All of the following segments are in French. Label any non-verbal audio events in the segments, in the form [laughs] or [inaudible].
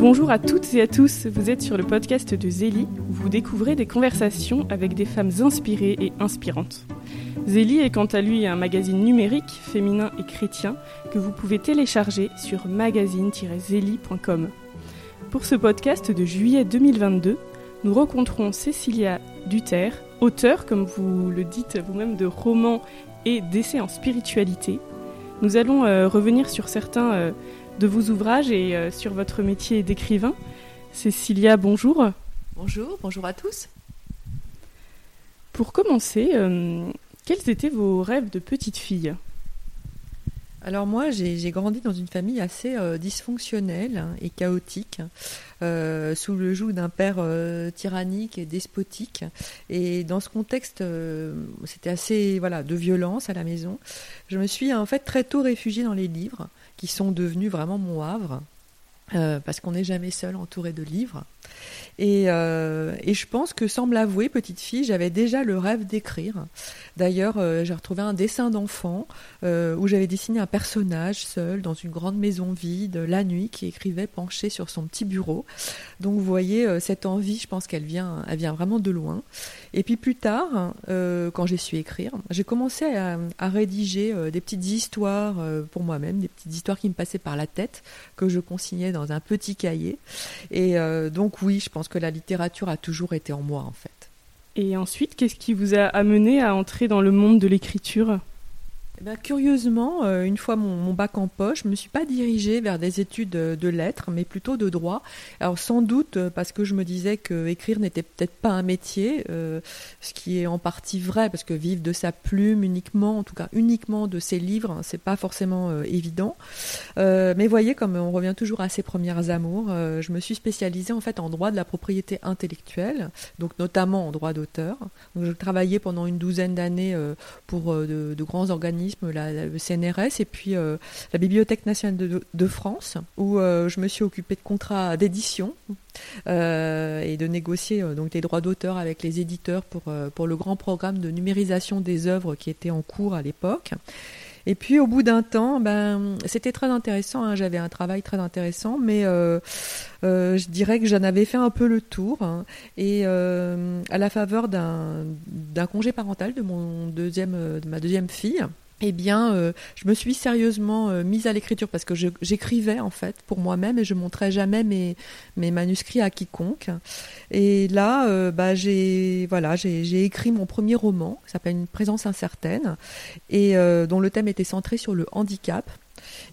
Bonjour à toutes et à tous, vous êtes sur le podcast de Zélie où vous découvrez des conversations avec des femmes inspirées et inspirantes. Zélie est quant à lui un magazine numérique, féminin et chrétien que vous pouvez télécharger sur magazine-zélie.com. Pour ce podcast de juillet 2022, nous rencontrons Cécilia Duterre, auteure, comme vous le dites vous-même, de romans et d'essais en spiritualité. Nous allons euh, revenir sur certains euh, de vos ouvrages et euh, sur votre métier d'écrivain. Cécilia, bonjour. Bonjour, bonjour à tous. Pour commencer, quels étaient vos rêves de petite fille? Alors moi, j'ai grandi dans une famille assez dysfonctionnelle et chaotique. Euh, sous le joug d'un père euh, tyrannique et despotique. Et dans ce contexte, euh, c'était assez voilà de violence à la maison. Je me suis en fait très tôt réfugiée dans les livres, qui sont devenus vraiment mon havre. parce qu'on n'est jamais seul entouré de livres. Euh, et, je pense que, sans me l'avouer, petite fille, j'avais déjà le rêve d'écrire. D'ailleurs, euh, j'ai retrouvé un dessin d'enfant euh, où j'avais dessiné un personnage seul dans une grande maison vide, la nuit, qui écrivait penché sur son petit bureau. Donc, vous voyez, cette envie, je pense qu'elle vient, elle vient vraiment de loin. Et puis plus tard, quand j'ai su écrire, j'ai commencé à, rédiger des petites histoires pour moi-même, des petites histoires qui me passaient par la tête, que je consignais dans un petit cahier. Et donc, oui, je pense que la littérature a toujours été en moi, en fait. Et ensuite, qu'est-ce qui vous a amené à entrer dans le monde de l'écriture? Eh ben, curieusement, euh, une fois mon, bac en poche, je ne me suis pas dirigée vers des études de lettres, mais plutôt de droit. Alors sans doute euh, parce que je me disais que écrire n'était peut-être pas un métier, euh, ce qui est en partie vrai, parce que vivre de sa plume uniquement, en tout cas uniquement de ses livres, hein, c'est pas forcément évident. mais voyez, comme on revient toujours à ses premières amours, je me suis spécialisée en fait en droit de la propriété intellectuelle, donc notamment en droit d'auteur. Donc je travaillais pendant une douzaine d'années pour de grands organismes la, CNRS et puis euh, la Bibliothèque nationale de, France, où euh, je me suis occupée de contrats d'édition euh, et de négocier donc des droits d'auteur avec les éditeurs pour, pour le grand programme de numérisation des œuvres qui était en cours à l'époque. Et puis au bout d'un temps, ben, c'était très intéressant, hein, j'avais un travail très intéressant, mais je dirais que j'en avais fait un peu le tour. Hein. et à la faveur d'un congé parental de, mon deuxième, de ma deuxième fille, eh bien, euh, je me suis sérieusement euh, mise à l'écriture parce que j'écrivais en fait pour moi-même et je montrais jamais mes, manuscrits à quiconque. Et là, euh, bah, j'ai voilà, j'ai écrit mon premier roman, qui s'appelle Une présence incertaine, et dont le thème était centré sur le handicap.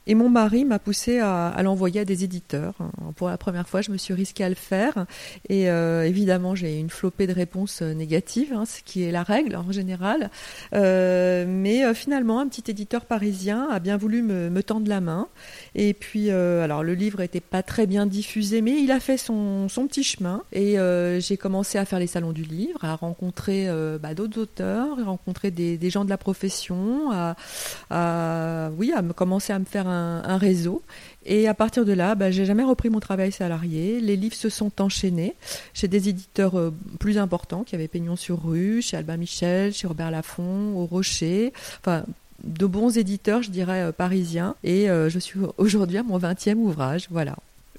Et mon mari m'a poussé à, l'envoyer à des éditeurs. Pour la première fois, je me suis risquée à le faire. Et euh, évidemment, j'ai une flopée de réponses euh, négatives, hein, ce qui est la règle en général. Euh, mais finalement, un petit éditeur parisien a bien voulu me, tendre la main. Et puis, alors le livre n'était pas très bien diffusé, mais il a fait son, petit chemin. Et j'ai commencé à faire les salons du livre, à rencontrer bah, d'autres auteurs, à rencontrer des, gens de la profession, à, à oui, à commencer à me faire un, réseau. Et à partir de là, bah, j'ai jamais repris mon travail salarié. Les livres se sont enchaînés chez des éditeurs euh, plus importants qui avaient Pignon sur rue, chez Albin Michel, chez Robert Laffont, au Rocher. Enfin, de bons éditeurs, je dirais, euh, parisiens. Et euh, je suis aujourd'hui à mon 20e ouvrage. Voilà.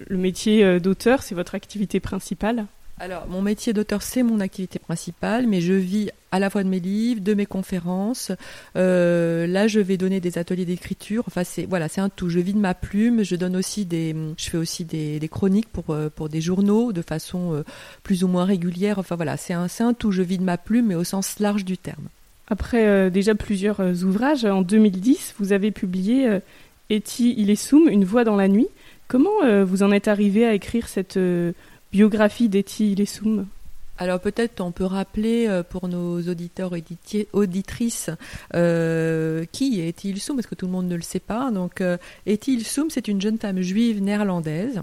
Le métier d'auteur, c'est votre activité principale? Alors, mon métier d'auteur, c'est mon activité principale, mais je vis à la fois de mes livres, de mes conférences. Euh, là, je vais donner des ateliers d'écriture. Enfin, c'est voilà, c'est un tout. Je vis de ma plume. Je donne aussi des, je fais aussi des, chroniques pour euh, pour des journaux de façon euh, plus ou moins régulière. Enfin voilà, c'est un c'est un tout. Je vis de ma plume, mais au sens large du terme. Après déjà plusieurs ouvrages, en 2010, vous avez publié Eti Ilesum, Une voix dans la nuit. Comment vous en êtes arrivé à écrire cette biographie d'Eti Ilesum alors peut-être on peut rappeler euh, pour nos auditeurs et auditrices euh, qui est Ilsum, parce que tout le monde ne le sait pas. Donc euh, Eti Ilsum, c'est une jeune femme juive néerlandaise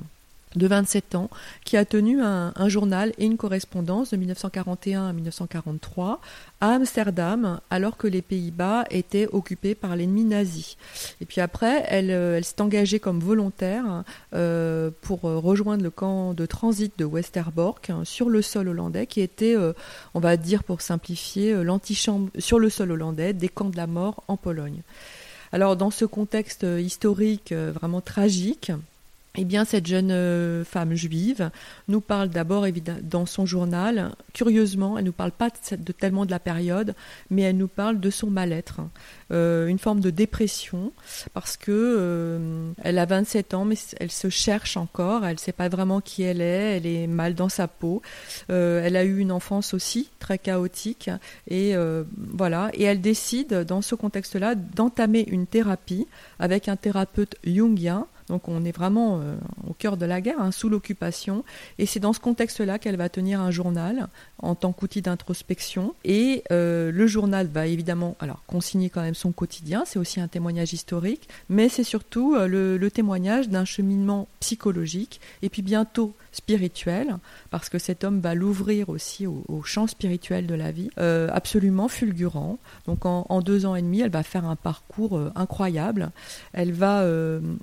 de 27 ans, qui a tenu un, journal et une correspondance de 1941 à 1943 à Amsterdam, alors que les Pays-Bas étaient occupés par l'ennemi nazi. Et puis après, elle, euh, s'est engagée comme volontaire euh, pour rejoindre le camp de transit de Westerbork hein, sur le sol hollandais, qui était, euh, on va dire pour simplifier, l'antichambre sur le sol hollandais des camps de la mort en Pologne. Alors dans ce contexte historique vraiment tragique, eh bien, cette jeune euh, femme juive nous parle d'abord, dans son journal, curieusement, elle ne nous parle pas tellement de la période, mais elle nous parle de son mal-être, euh, une forme de dépression, parce que euh, elle a 27 ans, mais elle se cherche encore, elle ne sait pas vraiment qui elle est, elle est mal dans sa peau, elle a eu une enfance aussi très chaotique, et voilà, et elle décide, dans ce contexte-là, d'entamer une thérapie avec un thérapeute jungien donc on est vraiment euh, au cœur de la guerre, hein, sous l'occupation. Et c'est dans ce contexte-là qu'elle va tenir un journal en tant qu'outil d'introspection. Et euh, le journal va évidemment alors consigner quand même son quotidien, c'est aussi un témoignage historique, mais c'est surtout euh, le, témoignage d'un cheminement psychologique et puis bientôt spirituel, parce que cet homme va l'ouvrir aussi au, champ spirituel de la vie, absolument fulgurant. Donc en, en, deux ans et demi, elle va faire un parcours incroyable. Elle va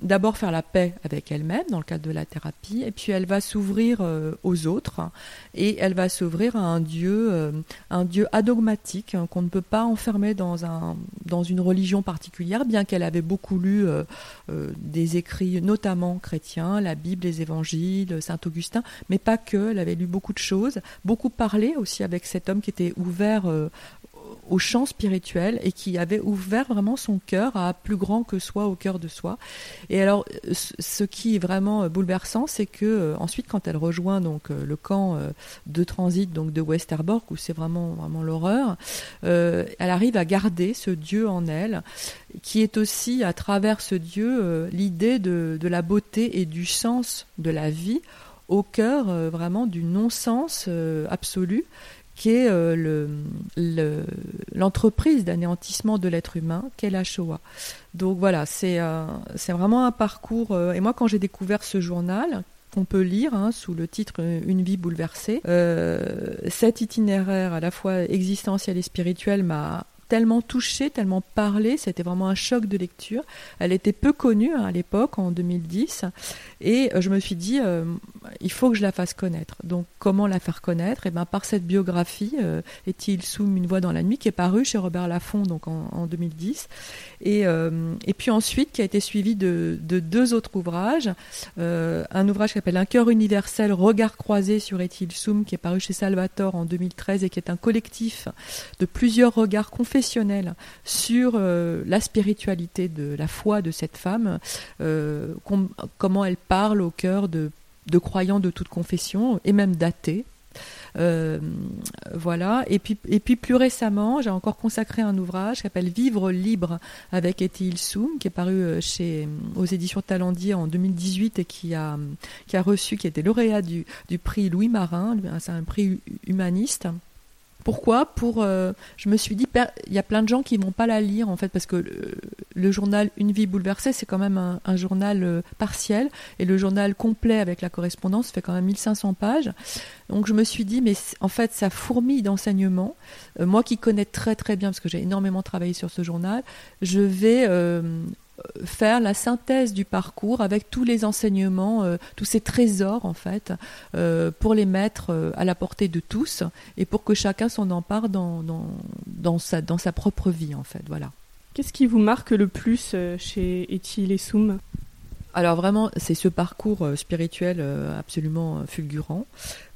d'abord faire la paix avec elle-même dans le cadre de la thérapie, et puis elle va s'ouvrir euh, aux autres, et elle va s'ouvrir à un Dieu, euh, un Dieu adogmatique hein, qu'on ne peut pas enfermer dans, un, dans une religion particulière, bien qu'elle avait beaucoup lu euh, des écrits, notamment chrétiens, la Bible, les évangiles, Saint Augustin, mais pas que, elle avait lu beaucoup de choses, beaucoup parlé aussi avec cet homme qui était ouvert au champ spirituel et qui avait ouvert vraiment son cœur à plus grand que soi au cœur de soi. Et alors, ce qui est vraiment bouleversant, c'est que euh, ensuite, quand elle rejoint donc euh, le camp euh, de transit donc de Westerbork, où c'est vraiment vraiment l'horreur, elle arrive à garder ce Dieu en elle, qui est aussi à travers ce Dieu l'idée de, de la beauté et du sens de la vie au cœur vraiment du non-sens absolu qui est euh, l'entreprise d'anéantissement de l'être humain qu'est la Shoah. Donc voilà, c'est euh, vraiment un parcours. Euh, et moi, quand j'ai découvert ce journal, qu'on peut lire hein, sous le titre Une vie bouleversée, cet itinéraire à la fois existentiel et spirituel m'a tellement touchée, tellement parlé, c'était vraiment un choc de lecture. Elle était peu connue hein, à l'époque, en 2010, et euh, je me suis dit, euh, il faut que je la fasse connaître. Donc, comment la faire connaître? Et eh ben, par cette biographie, euh, soum une voix dans la nuit, qui est parue chez Robert Laffont donc en, 2010, et, et puis ensuite qui a été suivi de, deux autres ouvrages, un ouvrage qui s'appelle Un cœur universel, regard croisé sur Est-il soum, qui est paru chez Salvatore en 2013 et qui est un collectif de plusieurs regards confessionnels sur euh, la spiritualité de la foi de cette femme, euh, comment elle parle au cœur de, croyants de toute confession et même d'athées. Euh, voilà. Et puis, plus récemment, j'ai encore consacré un ouvrage qui s'appelle Vivre libre avec Eti Ilsoum, qui est paru chez, aux éditions Talendier en 2018 et qui a, qui a reçu, qui était lauréat du, du prix Louis Marin, c'est un prix humaniste. Pourquoi Pour, euh, je me suis dit, il y a plein de gens qui vont pas la lire en fait parce que le, journal Une vie bouleversée c'est quand même un, journal euh, partiel et le journal complet avec la correspondance fait quand même 1500 pages. Donc je me suis dit, mais en fait ça fourmille d'enseignements. Euh, moi qui connais très très bien parce que j'ai énormément travaillé sur ce journal, je vais faire la synthèse du parcours avec tous les enseignements, euh, tous ces trésors en fait, euh, pour les mettre euh, à la portée de tous et pour que chacun s'en empare dans, dans, sa, dans sa propre vie en fait. Voilà. Qu'est-ce qui vous marque le plus chez Eti et Soum? Alors vraiment, c'est ce parcours spirituel absolument fulgurant.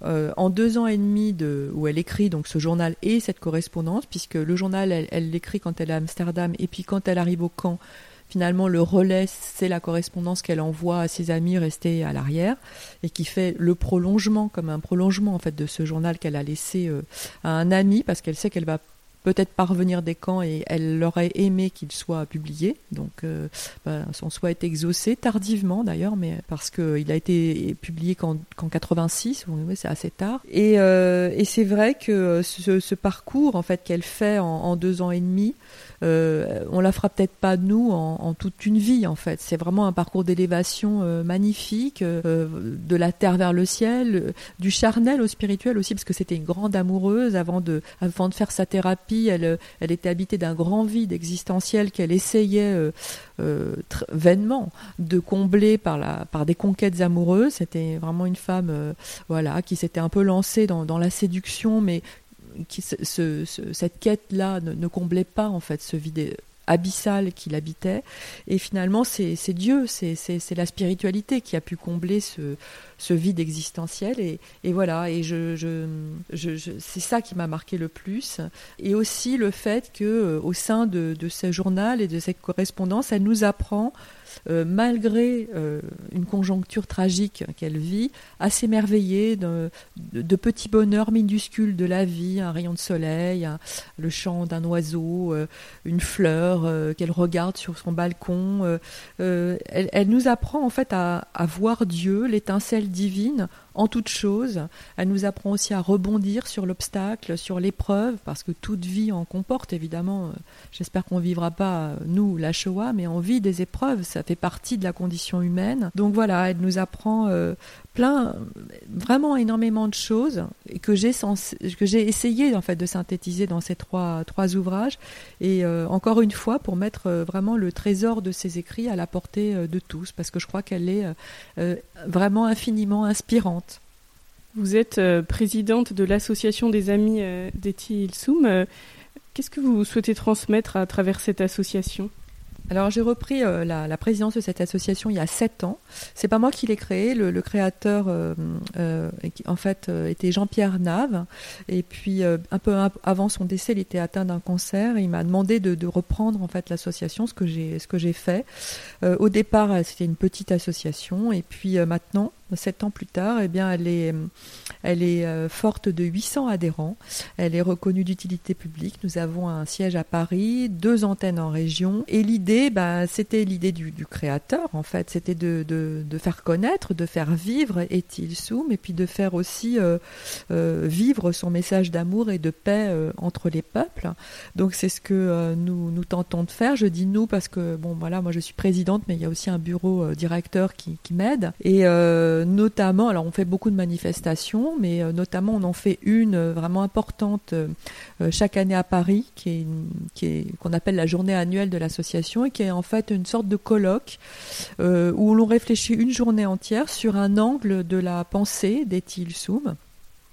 en deux ans et demi de, où elle écrit donc ce journal et cette correspondance, puisque le journal, elle l'écrit quand elle est à Amsterdam, et puis quand elle arrive au camp, finalement le relais, c'est la correspondance qu'elle envoie à ses amis restés à l'arrière et qui fait le prolongement, comme un prolongement en fait de ce journal qu'elle a laissé euh, à un ami parce qu'elle sait qu'elle va peut-être parvenir des camps et elle aurait aimé qu'il soit publié. Donc euh, bah, son souhait est exaucé, tardivement d'ailleurs, mais parce qu'il a été publié qu'en 86, c'est assez tard. Et, euh, et c'est vrai que ce, parcours en fait qu'elle fait en, deux ans et demi, euh, on la fera peut-être pas nous en, toute une vie en fait. C'est vraiment un parcours d'élévation euh, magnifique, euh, de la terre vers le ciel, du charnel au spirituel aussi parce que c'était une grande amoureuse avant de avant de faire sa thérapie. Elle elle était habitée d'un grand vide existentiel qu'elle essayait vainement de combler par la par des conquêtes amoureuses. C'était vraiment une femme voilà qui s'était un peu lancée dans, dans la séduction mais cette quête-là ne, comblait pas en fait ce vide abyssal qu'il habitait. Et finalement, c'est Dieu, c'est la spiritualité qui a pu combler ce, vide existentiel. Et, voilà, et je, c'est ça qui m'a marqué le plus. Et aussi le fait que euh, au sein de, ce journal et de cette correspondance, elle nous apprend malgré euh, une conjoncture tragique qu'elle vit, à s'émerveiller de, petits bonheurs minuscules de la vie, un rayon de soleil, le chant d'un oiseau, euh, une fleur qu'elle regarde sur son balcon. Elle, nous apprend en fait à voir Dieu, l'étincelle divine, en toute chose. Elle nous apprend aussi à rebondir sur l'obstacle, sur l'épreuve, parce que toute vie en comporte évidemment. J'espère qu'on vivra pas, nous, la Shoah, mais on vit des épreuves, ça fait partie de la condition humaine. Donc voilà, elle nous apprend euh, plein, vraiment énormément de choses que j'ai essayé en fait de synthétiser dans ces trois ouvrages et euh, encore une fois pour mettre vraiment le trésor de ses écrits à la portée de tous parce que je crois qu'elle est vraiment infiniment inspirante. Vous êtes euh, présidente de l'association des amis euh, d'Eti Ilsoum. Euh, qu'est-ce que vous souhaitez transmettre à travers cette association? Alors j'ai repris la, présidence de cette association il y a sept ans. C'est pas moi qui l'ai créée. Le, créateur, en fait, était Jean-Pierre Nave. Et puis un peu avant son décès, il était atteint d'un cancer. Il m'a demandé de, de, reprendre en fait l'association, ce que j'ai ce que j'ai fait. au départ, c'était une petite association, et puis maintenant, sept ans plus tard, eh bien, elle est, euh, forte de 800 adhérents. Elle est reconnue d'utilité publique. Nous avons un siège à Paris, deux antennes en région. Et l'idée, bah, c'était l'idée du, créateur, en fait. C'était de, faire connaître, de faire vivre Etil Soum, et puis de faire aussi euh, euh, vivre son message d'amour et de paix entre les peuples. Donc, c'est ce que nous, tentons de faire. Je dis nous parce que, bon, voilà, moi je suis présidente, mais il y a aussi un bureau directeur qui, qui m'aide. Et notamment, alors on fait beaucoup de manifestations, mais euh, notamment on en fait une euh, vraiment importante chaque année à Paris, qu'on appelle la journée annuelle de l'association, et qui est en fait une sorte de colloque où l'on réfléchit une journée entière sur un angle de la pensée d'Etil Soum.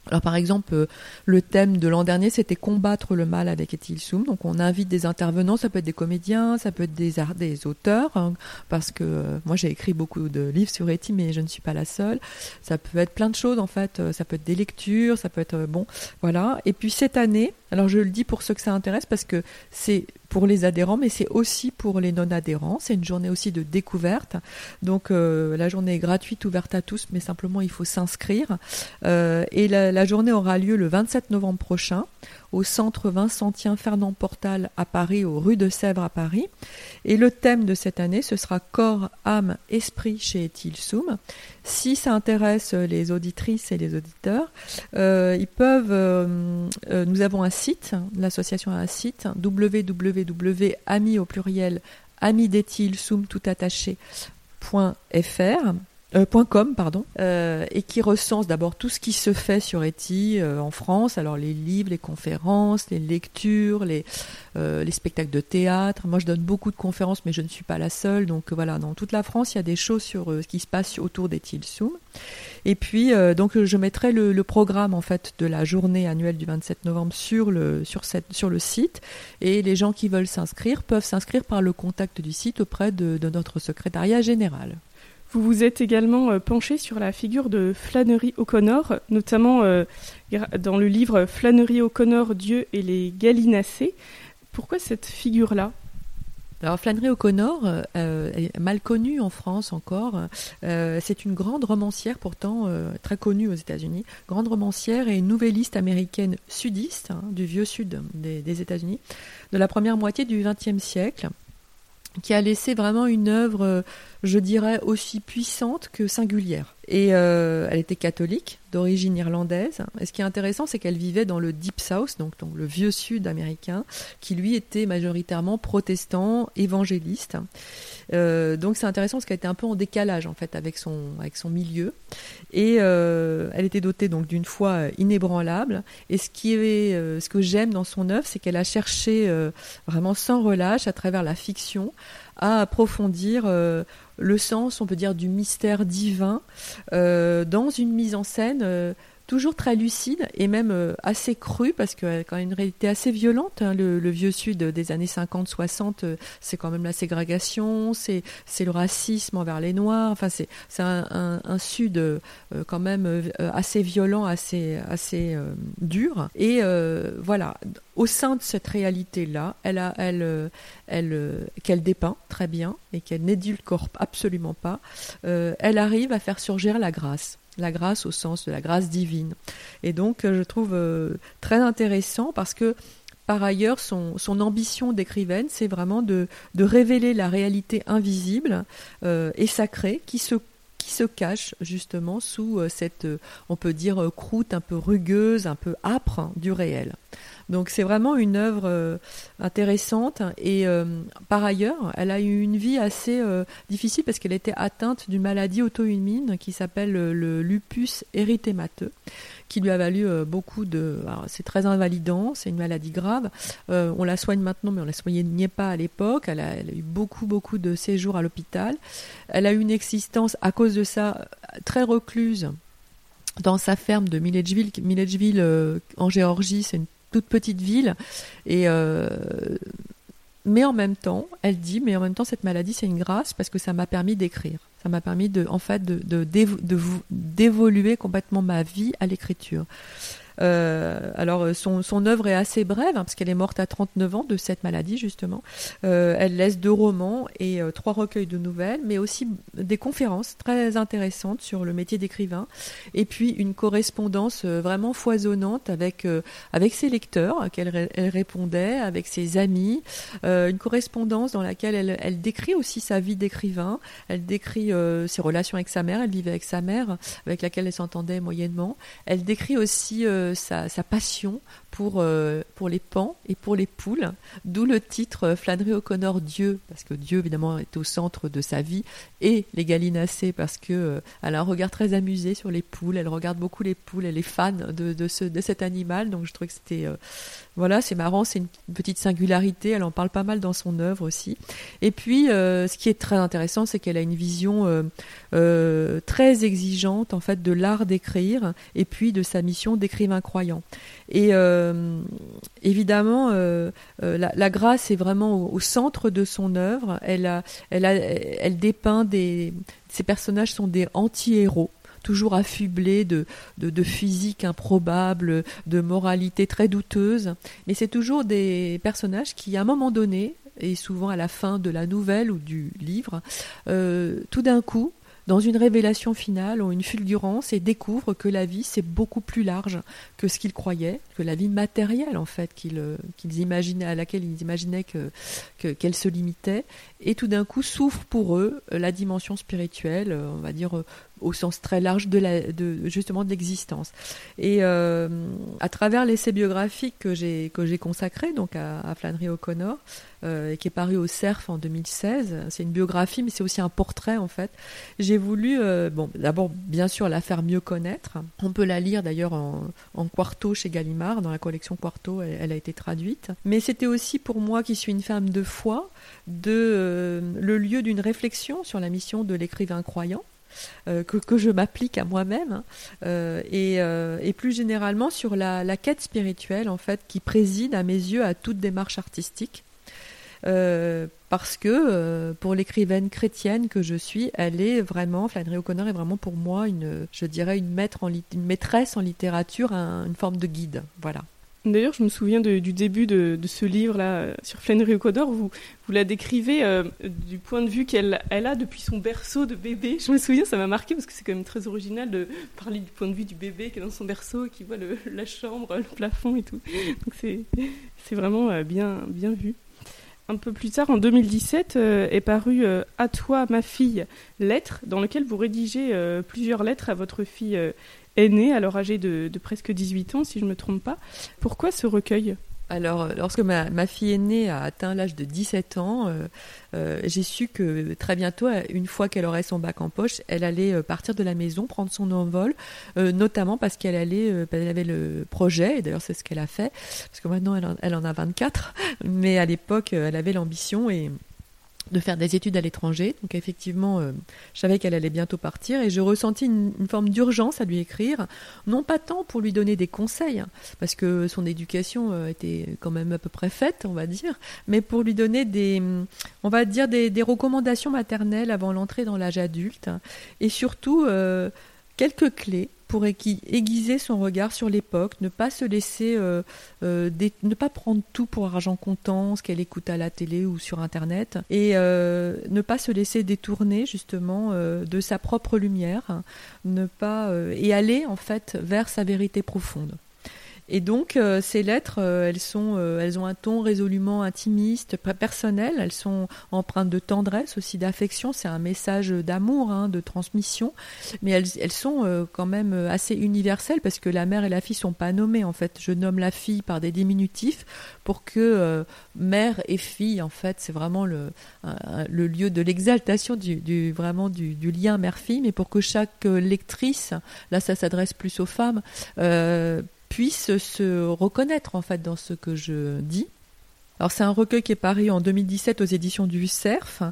Alors par exemple, euh, le thème de l'an dernier, c'était combattre le mal avec Etil Soum. Donc on invite des intervenants, ça peut être des comédiens, ça peut être des, auteurs, hein, parce que euh, moi j'ai écrit beaucoup de livres sur Etil, mais je ne suis pas la seule. Ça peut être plein de choses en fait, euh, ça peut être des lectures, ça peut être bon, voilà. Et puis cette année, alors je le dis pour ceux que ça intéresse parce que c'est pour les adhérents, mais c'est aussi pour les non-adhérents. C'est une journée aussi de découverte. Donc euh, la journée est gratuite, ouverte à tous, mais simplement il faut s'inscrire. Euh, et la, la, journée aura lieu le 27 novembre prochain au centre Vincentien Fernand Portal à Paris, aux rues de Sèvres à Paris. Et le thème de cette année, ce sera corps, âme, esprit chez Tilsum. Si ça intéresse les auditrices et les auditeurs, euh, ils peuvent. Euh, euh, nous avons un site, l'association a un site www.ami au pluriel amidetilsum tout attaché euh, .com pardon. Euh, et qui recense d'abord tout ce qui se fait sur Eti euh, en France. Alors les livres les conférences les lectures les les spectacles de théâtre. Moi je donne beaucoup de conférences mais je ne suis pas la seule. Donc voilà dans toute la France il y a des choses sur ce qui se passe autour d'Eti Soum. Et puis donc je mettrai le, le, programme en fait de la journée annuelle du 27 novembre sur le sur cette sur le site. Et les gens qui veulent s'inscrire peuvent s'inscrire par le contact du site auprès de, de notre secrétariat général. Vous vous êtes également euh, penché sur la figure de Flannery O'Connor, notamment euh, dans le livre Flannery O'Connor, Dieu et les Gallinacés. Pourquoi cette figure-là? Alors Flannery O'Connor euh, mal connue en France encore. c'est une grande romancière pourtant très connue aux États-Unis, grande romancière et nouvelliste américaine sudiste hein, du vieux sud des, des États-Unis de la première moitié du XXe siècle qui a laissé vraiment une œuvre, je dirais, aussi puissante que singulière. Et euh, elle était catholique, d'origine irlandaise. Et ce qui est intéressant, c'est qu'elle vivait dans le Deep South, donc, le vieux sud américain, qui lui était majoritairement protestant, évangéliste. Euh, donc c'est intéressant parce qu'elle était un peu en décalage en fait avec son avec son milieu. Et euh, elle était dotée donc d'une foi inébranlable. Et ce qui est ce que j'aime dans son œuvre, c'est qu'elle a cherché vraiment sans relâche à travers la fiction à approfondir euh, le sens, on peut dire, du mystère divin euh, dans une mise en scène euh, toujours très lucide et même euh, assez crue parce qu'elle a quand même une réalité assez violente. Hein. le, vieux Sud des années 50-60, euh, c'est quand même la ségrégation, c'est le racisme envers les Noirs. Enfin, c'est un, Sud euh, quand même assez violent, assez, assez dur. Et voilà, au sein de cette réalité-là, elle a, elle, elle, qu'elle dépeint très bien et qu'elle n'édulcore absolument pas, elle arrive à faire surgir la grâce la grâce au sens de la grâce divine. Et donc, euh, je trouve euh, très intéressant parce que, par ailleurs, son, ambition d'écrivaine, c'est vraiment de, révéler la réalité invisible euh, et sacrée qui se qui se cache justement sous cette, on peut dire, croûte un peu rugueuse, un peu âpre du réel. Donc c'est vraiment une œuvre euh, intéressante et euh, par ailleurs, elle a eu une vie assez euh, difficile parce qu'elle était atteinte d'une maladie auto-immune qui s'appelle le lupus érythémateux qui lui a valu beaucoup de. C'est très invalidant, c'est une maladie grave. on la soigne maintenant, mais on la soignait pas à l'époque. Elle, a, eu beaucoup, beaucoup de séjours à l'hôpital. Elle a eu une existence à cause de ça très recluse dans sa ferme de Milledgeville. Milledgeville en Géorgie, c'est une toute petite ville. Et euh, mais en même temps, elle dit, mais en même temps, cette maladie, c'est une grâce parce que ça m'a permis d'écrire. Ça m'a permis de, en fait, de, d'évoluer complètement ma vie à l'écriture. Euh, alors euh, son, œuvre est assez brève hein, parce qu'elle est morte à 39 ans de cette maladie justement. Euh, elle laisse deux romans et trois recueils de nouvelles, mais aussi des conférences très intéressantes sur le métier d'écrivain. Et puis une correspondance vraiment foisonnante avec avec ses lecteurs qu'elle elle répondait, avec ses amis, une correspondance dans laquelle elle, elle décrit aussi sa vie d'écrivain, elle décrit ses relations avec sa mère, elle vivait avec sa mère avec laquelle elle s'entendait moyennement, elle décrit aussi sa, passion pour, euh, pour les pans et pour les poules, d'où le titre euh, Flannery O'Connor Dieu, parce que Dieu évidemment est au centre de sa vie, et les gallinacées parce que euh, elle a un regard très amusé sur les poules, elle regarde beaucoup les poules, elle est fan de, de, ce, de cet animal, donc je trouvais que c'était voilà, c'est marrant, c'est une petite singularité. Elle en parle pas mal dans son œuvre aussi. Et puis, ce qui est très intéressant, c'est qu'elle a une vision très exigeante en fait de l'art d'écrire et puis de sa mission d'écrivain croyant. Et euh, évidemment, euh, euh, la, grâce est vraiment au, centre de son œuvre. Elle, a, elle, a, elle dépeint des. Ces personnages sont des anti-héros toujours affublés de, de, de, physique improbable, de moralité très douteuse. Mais c'est toujours des personnages qui, à un moment donné, et souvent à la fin de la nouvelle ou du livre, tout d'un coup, dans une révélation finale ou une fulgurance et découvrent que la vie c'est beaucoup plus large que ce qu'ils croyaient, que la vie matérielle en fait qu'ils euh, imaginaient à laquelle ils imaginaient que qu'elle se limitait et tout d'un coup s'ouvre pour eux euh, la dimension spirituelle, euh, on va dire au sens très large de, justement de l'existence. Et euh, à travers l'essai biographique que j'ai que j'ai consacré donc à, Flannery O'Connor, euh, qui est paru au CERF en 2016, c'est une biographie, mais c'est aussi un portrait en fait. J'ai voulu, euh, bon, d'abord bien sûr la faire mieux connaître. On peut la lire d'ailleurs en, quarto chez Gallimard, dans la collection Quarto, elle, elle a été traduite. Mais c'était aussi pour moi, qui suis une femme de foi, de le lieu d'une réflexion sur la mission de l'écrivain croyant euh, que, je m'applique à moi-même hein. euh, euh, et, plus généralement sur la, quête spirituelle en fait qui préside à mes yeux à toute démarche artistique. parce que pour l'écrivaine chrétienne que je suis, elle est vraiment, Flannery O'Connor est vraiment pour moi une, je dirais une maîtresse en littérature, une forme de guide. Voilà. D'ailleurs, je me souviens du début de, ce livre-là euh, sur Flannery O'Connor. Vous, vous la décrivez euh, du point de vue qu'elle elle a depuis son berceau de bébé. Je me souviens, ça m'a marqué parce que c'est quand même très original de parler du point de vue du bébé qui est dans son berceau qui voit [laughs] la chambre, le plafond et tout. Donc c'est vraiment euh, bien, bien vu. Un peu plus tard, en 2017, est paru À toi, ma fille, lettre, dans lequel vous rédigez plusieurs lettres à votre fille aînée, alors âgée de, presque 18 ans, si je ne me trompe pas. Pourquoi ce recueil? Alors, euh, lorsque ma, ma, fille aînée a atteint l'âge de 17 ans, euh, euh, j'ai su que très bientôt, une fois qu'elle aurait son bac en poche, elle allait partir de la maison, prendre son envol, notamment parce qu'elle allait, elle avait le projet, et d'ailleurs c'est ce qu'elle a fait, parce que maintenant elle en, elle en a 24, [laughs] mais à l'époque elle avait l'ambition et de faire des études à l'étranger. Donc effectivement, euh, je savais qu'elle allait bientôt partir et je ressentis une, forme d'urgence à lui écrire, non pas tant pour lui donner des conseils, parce que son éducation euh, était quand même à peu près faite, on va dire, mais pour lui donner des, on va dire des, recommandations maternelles avant l'entrée dans l'âge adulte et surtout euh, quelques clés pour aiguiser son regard sur l'époque, ne pas se laisser, euh, euh, ne pas prendre tout pour argent comptant, ce qu'elle écoute à la télé ou sur Internet, et euh, ne pas se laisser détourner justement de sa propre lumière, ne pas et aller en fait vers sa vérité profonde. Et donc, euh, ces lettres, euh, elles, sont, euh, elles ont un ton résolument intimiste, personnel, elles sont empreintes de tendresse, aussi d'affection, c'est un message d'amour, hein, de transmission, mais elles, elles sont quand même assez universelles parce que la mère et la fille sont pas nommées, en fait. Je nomme la fille par des diminutifs pour que mère et fille, en fait, c'est vraiment le, le lieu de l'exaltation du, vraiment du lien mère-fille, mais pour que chaque lectrice, là ça s'adresse plus aux femmes, puisse se reconnaître en fait dans ce que je dis alors c'est un recueil qui est paru en 2017 aux éditions du CERF.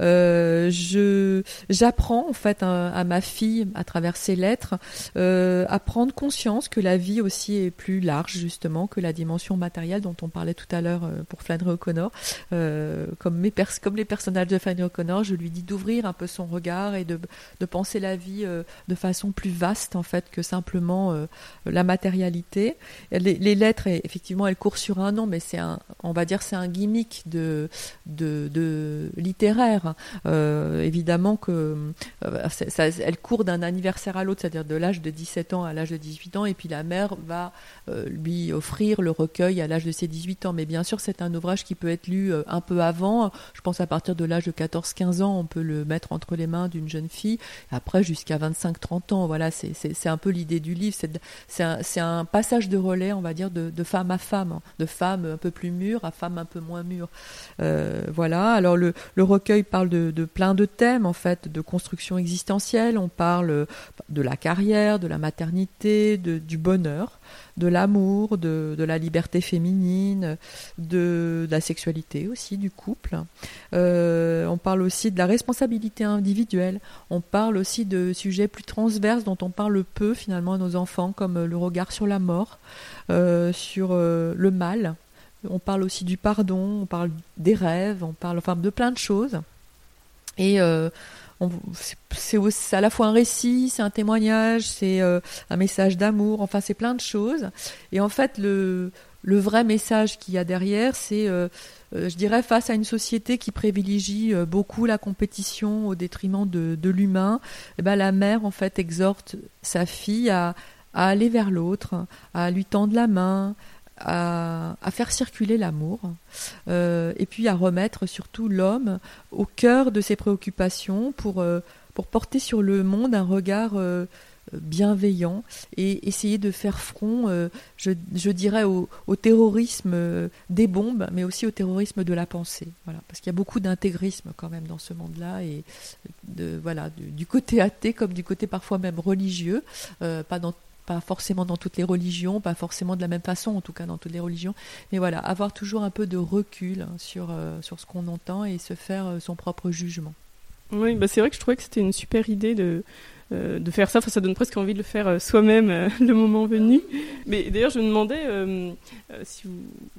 Euh, je j'apprends en fait à, ma fille à travers ses lettres euh, à prendre conscience que la vie aussi est plus large justement que la dimension matérielle dont on parlait tout à l'heure euh, pour Flannery O'Connor. Euh, comme mes comme les personnages de Flannery O'Connor, je lui dis d'ouvrir un peu son regard et de, de penser la vie euh, de façon plus vaste en fait que simplement euh, la matérialité. Les, les lettres effectivement elles courent sur un an mais c'est un on va dire c'est un gimmick de, de, littéraire. Euh, évidemment que euh, ça, elle court d'un anniversaire à l'autre, c'est-à-dire de l'âge de 17 ans à l'âge de 18 ans, et puis la mère va euh, lui offrir le recueil à l'âge de ses 18 ans. Mais bien sûr, c'est un ouvrage qui peut être lu un peu avant. Je pense à partir de l'âge de 14-15 ans, on peut le mettre entre les mains d'une jeune fille. Après, jusqu'à 25-30 ans, voilà, c'est un peu l'idée du livre. C'est un, un, passage de relais, on va dire, de, femme à femme, de femme un peu plus mûre à un peu moins mûre. Euh, voilà. Alors le, recueil parle de, plein de thèmes en fait, de construction existentielle. On parle de la carrière, de la maternité, du bonheur, de l'amour, de, la liberté féminine, de, la sexualité aussi, du couple. Euh, on parle aussi de la responsabilité individuelle. On parle aussi de sujets plus transverses dont on parle peu finalement à nos enfants, comme le regard sur la mort, euh, sur le mal, on parle aussi du pardon, on parle des rêves, on parle enfin de plein de choses. Et euh, c'est à la fois un récit, c'est un témoignage, c'est euh, un message d'amour, enfin c'est plein de choses. Et en fait, le, vrai message qu'il y a derrière, c'est, euh, je dirais, face à une société qui privilégie beaucoup la compétition au détriment de, l'humain, eh ben, la mère, en fait, exhorte sa fille à aller vers l'autre, à lui tendre la main, à, faire circuler l'amour euh, et puis à remettre surtout l'homme au cœur de ses préoccupations pour, euh, porter sur le monde un regard euh, bienveillant et essayer de faire front, je, dirais, au, terrorisme des bombes, mais aussi au terrorisme de la pensée. Parce qu'il y a beaucoup d'intégrisme quand même dans ce monde-là et voilà, du, du, côté athée comme du côté parfois même religieux, pas dans pas forcément dans toutes les religions, pas forcément de la même façon, en tout cas dans toutes les religions. Mais voilà, avoir toujours un peu de recul sur, euh, sur ce qu'on entend et se faire euh, son propre jugement. Oui, bah c'est vrai que je trouvais que c'était une super idée de, euh, de faire ça. Enfin, ça donne presque envie de le faire soi-même [laughs] le moment venu. Mais d'ailleurs, je me demandais, si vous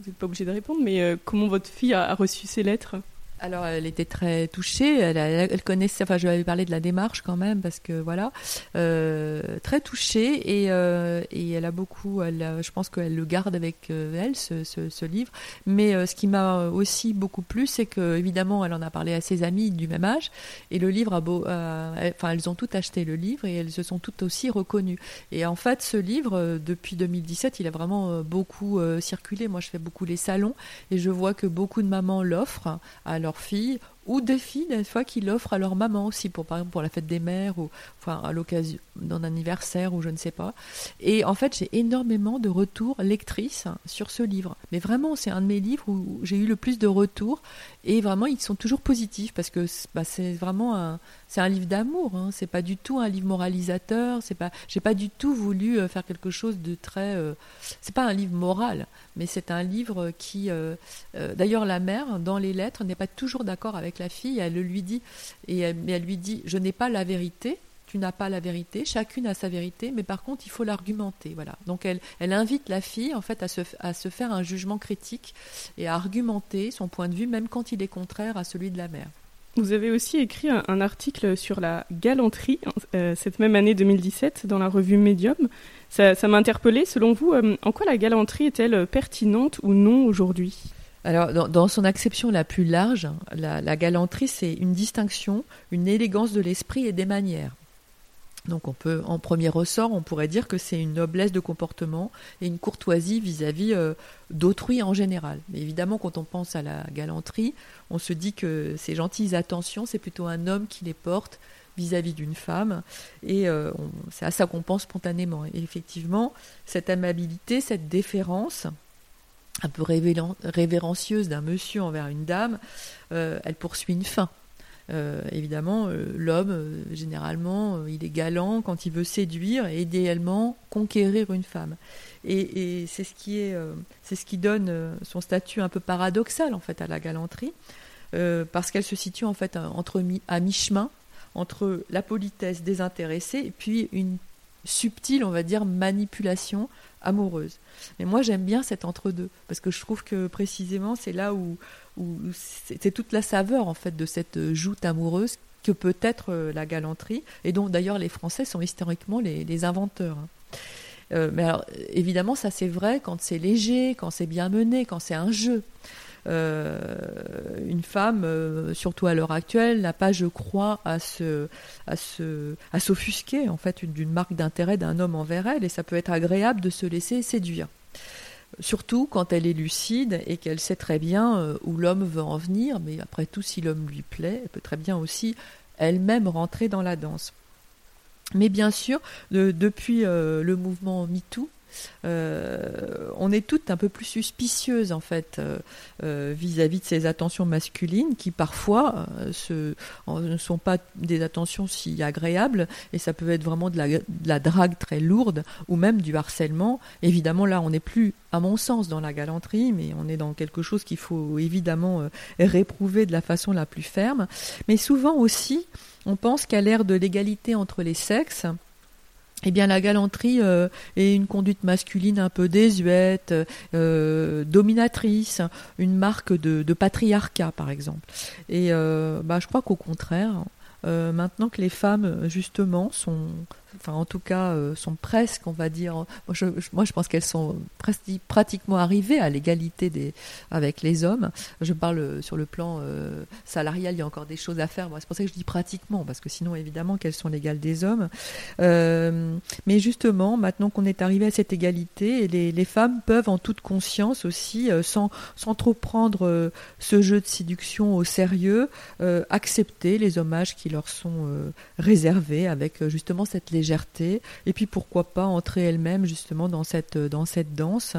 n'êtes pas obligé de répondre, mais comment votre fille a reçu ces lettres? Alors, elle était très touchée. Elle, connaissait. Enfin, je lui avais parlé de la démarche quand même parce que voilà, euh, très touchée et, euh, et, elle a beaucoup. Je pense qu'elle le garde avec euh, elle ce, livre. Mais ce qui m'a aussi beaucoup plu, c'est que évidemment, elle en a parlé à ses amies du même âge et le livre a beau. enfin, elles ont toutes acheté le livre et elles se sont toutes aussi reconnues. Et en fait, ce livre, depuis 2017, il a vraiment beaucoup circulé. Moi, je fais beaucoup les salons et je vois que beaucoup de mamans l'offrent à filles ou des filles des fois qui l'offrent à leur maman aussi pour par exemple pour la fête des mères ou enfin à l'occasion d'un anniversaire ou je ne sais pas. Et en fait j'ai énormément de retours lectrices sur ce livre. Mais vraiment c'est un de mes livres où j'ai eu le plus de retours et vraiment ils sont toujours positifs parce que bah, c'est vraiment un c'est un livre d'amour hein. c'est pas du tout un livre moralisateur. C'est pas j'ai pas du tout voulu euh, faire quelque chose de très euh, c'est pas un livre moral mais c'est un livre qui euh, d'ailleurs la mère dans les lettres n'est pas toujours d'accord avec la fille, elle le lui dit, et elle, mais elle lui dit, je n'ai pas la vérité, tu n'as pas la vérité, chacune a sa vérité, mais par contre, il faut l'argumenter. Voilà. Donc, elle, elle invite la fille, en fait, à se, à se faire un jugement critique et à argumenter son point de vue, même quand il est contraire à celui de la mère. Vous avez aussi écrit un, article sur la galanterie euh, cette même année 2017 dans la revue Medium. Ça, m'a interpellé. Selon vous, euh, en quoi la galanterie est-elle pertinente ou non aujourd'hui? Alors, dans, son acception la plus large, la, la galanterie, c'est une distinction, une élégance de l'esprit et des manières. Donc on peut, en premier ressort, on pourrait dire que c'est une noblesse de comportement et une courtoisie vis-à-vis euh, d'autrui en général. Mais évidemment, quand on pense à la galanterie, on se dit que ces gentilles attentions, c'est plutôt un homme qui les porte vis-à-vis d'une femme, et euh, c'est à ça qu'on pense spontanément. Et effectivement, cette amabilité, cette déférence, un peu révérencieuse d'un monsieur envers une dame, euh, elle poursuit une fin. Euh, évidemment, euh, l'homme, généralement, il est galant quand il veut séduire et idéalement conquérir une femme. Et, c'est ce qui donne son statut un peu paradoxal en fait à la galanterie, parce qu'elle se situe en fait à mi-chemin entre la politesse désintéressée et puis une subtile, on va dire, manipulation amoureuse. Mais moi, j'aime bien cet entre-deux, parce que je trouve que précisément, c'est là où, c'est toute la saveur, en fait, de cette joute amoureuse que peut être euh, la galanterie, et dont d'ailleurs les Français sont historiquement les, inventeurs. Hein. Euh, mais alors, évidemment, ça c'est vrai quand c'est léger, quand c'est bien mené, quand c'est un jeu. Euh, une femme, euh, surtout à l'heure actuelle, n'a pas, je crois, à s'offusquer en fait d'une marque d'intérêt d'un homme envers elle, et ça peut être agréable de se laisser séduire. Surtout quand elle est lucide et qu'elle sait très bien euh, où l'homme veut en venir, mais après tout, si l'homme lui plaît, elle peut très bien aussi elle-même rentrer dans la danse. Mais bien sûr, depuis le mouvement MeToo, euh, on est toutes un peu plus suspicieuses en fait euh, euh, vis-à-vis de ces attentions masculines qui parfois ne sont pas des attentions si agréables et ça peut être vraiment de la, drague très lourde ou même du harcèlement. Évidemment là on n'est plus à mon sens dans la galanterie mais on est dans quelque chose qu'il faut évidemment réprouver de la façon la plus ferme. Mais souvent aussi on pense qu'à l'ère de l'égalité entre les sexes, eh bien la galanterie euh, est une conduite masculine un peu désuète, euh, dominatrice, une marque de, patriarcat par exemple. Et euh, bah, je crois qu'au contraire, maintenant que les femmes justement sont enfin en tout cas euh, sont presque, on va dire, moi je, pense qu'elles sont pratiquement arrivées à l'égalité des, avec les hommes. Je parle euh, sur le plan euh, salarial, il y a encore des choses à faire. c'est pour ça que je dis pratiquement, parce que sinon évidemment qu'elles sont l'égale des hommes. mais justement, maintenant qu'on est arrivé à cette égalité, les, femmes peuvent en toute conscience aussi, sans, sans trop prendre ce jeu de séduction au sérieux, accepter les hommages qui leur sont réservés avec justement cette et puis pourquoi pas entrer elle-même justement dans cette, dans cette danse.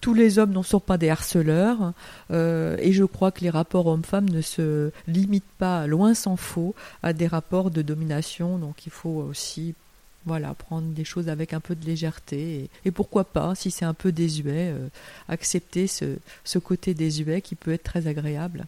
Tous les hommes n'en sont pas des harceleurs, euh, et je crois que les rapports hommes-femmes ne se limitent pas, loin s'en faut, à des rapports de domination, donc il faut aussi voilà, prendre des choses avec un peu de légèreté et, pourquoi pas, si c'est un peu désuet, euh, accepter ce, ce côté désuet qui peut être très agréable.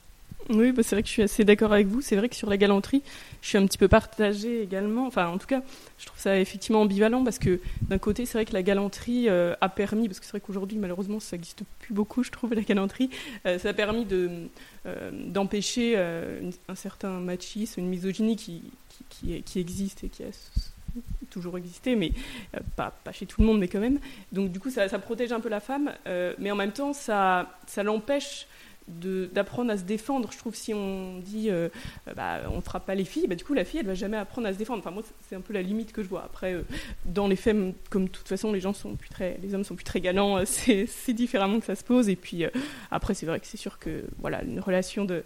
Oui, bah, c'est vrai que je suis assez d'accord avec vous. C'est vrai que sur la galanterie, je suis un petit peu partagée également. Enfin, en tout cas, je trouve ça effectivement ambivalent parce que d'un côté, c'est vrai que la galanterie euh, a permis, parce que c'est vrai qu'aujourd'hui, malheureusement, ça n'existe plus beaucoup, je trouve, la galanterie, euh, ça a permis euh, d'empêcher un certain machisme, une misogynie qui, existe et qui a toujours existé, mais pas, chez tout le monde, mais quand même. Donc du coup, ça, protège un peu la femme, mais en même temps, ça l'empêche d'apprendre à se défendre. Je trouve si on dit euh, euh, bah, on ne frappe pas les filles, bah, du coup la fille elle va jamais apprendre à se défendre. Enfin moi c'est un peu la limite que je vois. Après euh, dans les faits comme de toute façon les gens sont plus très, les hommes sont plus très galants, c'est différemment que ça se pose. Et puis après c'est vrai que c'est sûr que voilà une relation de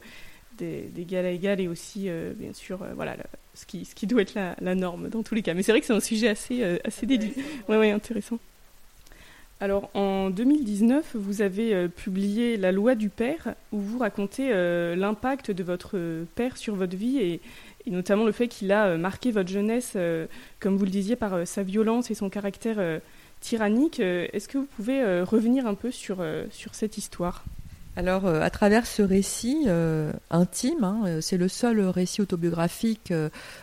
d'égal à égal est aussi bien sûr voilà ce qui ce qui doit être la, norme dans tous les cas. Mais c'est vrai que c'est un sujet assez assez délicat. Ouais ouais intéressant. Alors en 2019, vous avez euh, publié La loi du père, où vous racontez euh, l'impact de votre père sur votre vie et, notamment le fait qu'il a euh, marqué votre jeunesse, comme vous le disiez, par sa violence et son caractère tyrannique. Est-ce que vous pouvez revenir un peu sur, sur cette histoire? Alors, à travers ce récit intime, hein, c'est le seul récit autobiographique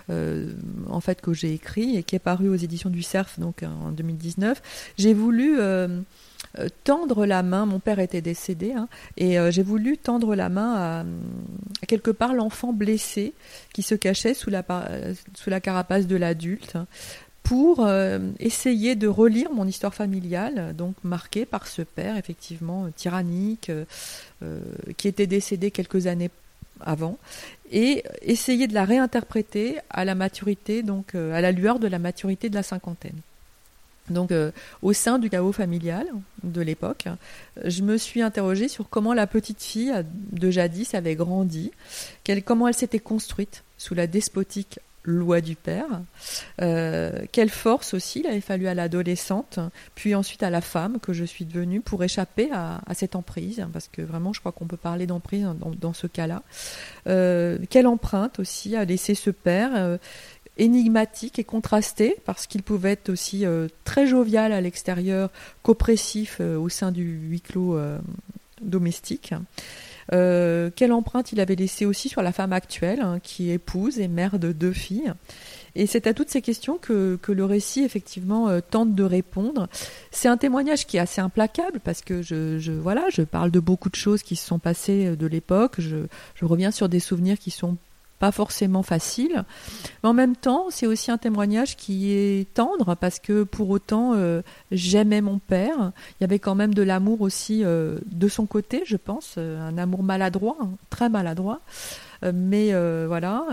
en fait que j'ai écrit et qui est paru aux éditions du Cerf donc en 2019. J'ai voulu euh, tendre la main, mon père était décédé, hein, et euh, j'ai voulu tendre la main à, quelque part l'enfant blessé qui se cachait sous la, sous la carapace de l'adulte pour euh, essayer de relire mon histoire familiale, donc marquée par ce père effectivement tyrannique, qui était décédé quelques années avant, et essayer de la réinterpréter à la maturité, donc à la lueur de la maturité de la cinquantaine. Donc, euh, au sein du chaos familial de l'époque, je me suis interrogée sur comment la petite fille de jadis avait grandi, comment elle s'était construite sous la despotique loi du père, euh, quelle force aussi il avait fallu à l'adolescente, puis ensuite à la femme que je suis devenue pour échapper à, cette emprise, parce que vraiment je crois qu'on peut parler d'emprise dans, ce cas-là. Euh, quelle empreinte aussi a laissé ce père énigmatique et contrasté parce qu'il pouvait être aussi euh, très jovial à l'extérieur qu'oppressif euh, au sein du huis clos euh, quelle empreinte il avait laissé aussi sur la femme actuelle, hein, qui épouse et mère de deux filles. Et c'est à toutes ces questions que, le récit effectivement tente de répondre. C'est un témoignage qui est assez implacable parce que je, voilà, je parle de beaucoup de choses qui se sont passées de l'époque. Je reviens sur des souvenirs qui sont pas forcément facile. Mais en même temps, c'est aussi un témoignage qui est tendre parce que pour autant, euh, j'aimais mon père. Il y avait quand même de l'amour aussi euh, de son côté, je pense, euh, un amour maladroit, hein, très maladroit. mais voilà,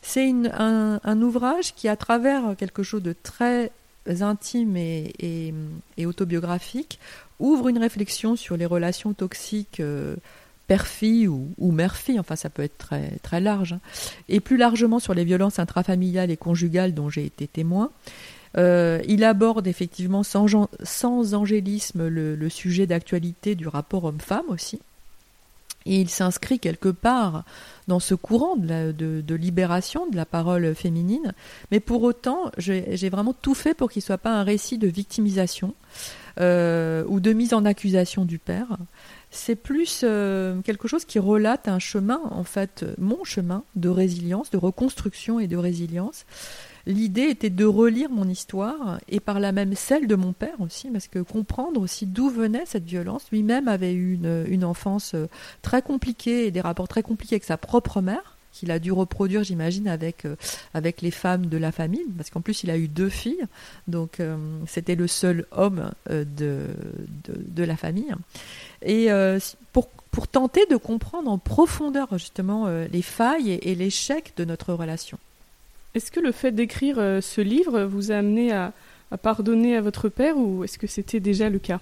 c'est un, ouvrage qui, à travers quelque chose de très intime et autobiographique, ouvre une réflexion sur les relations toxiques père-fille ou, mère-fille, enfin ça peut être très, large, hein. et plus largement sur les violences intrafamiliales et conjugales dont j'ai été témoin. Euh, il aborde effectivement sans, angélisme le, sujet d'actualité du rapport homme-femme aussi. Et il s'inscrit quelque part dans ce courant de, de, libération de la parole féminine. Mais pour autant, j'ai vraiment tout fait pour qu'il ne soit pas un récit de victimisation euh, ou de mise en accusation du père c'est plus euh, quelque chose qui relate un chemin, en fait, mon chemin de résilience, de reconstruction et de résilience. L'idée était de relire mon histoire et par là même celle de mon père aussi, parce que comprendre aussi d'où venait cette violence. Lui-même avait eu une, une enfance euh, très compliquée et des rapports très compliqués avec sa propre mère qu'il a dû reproduire, j'imagine, avec, euh, avec les femmes de la famille, parce qu'en plus il a eu deux filles, donc c'était le seul homme de, de, de, la famille. Et euh, pour, tenter de comprendre en profondeur justement euh, les failles et, l'échec de notre relation. Est-ce que le fait d'écrire euh, ce livre vous a amené à pardonner à votre père ou est-ce que c'était déjà le cas?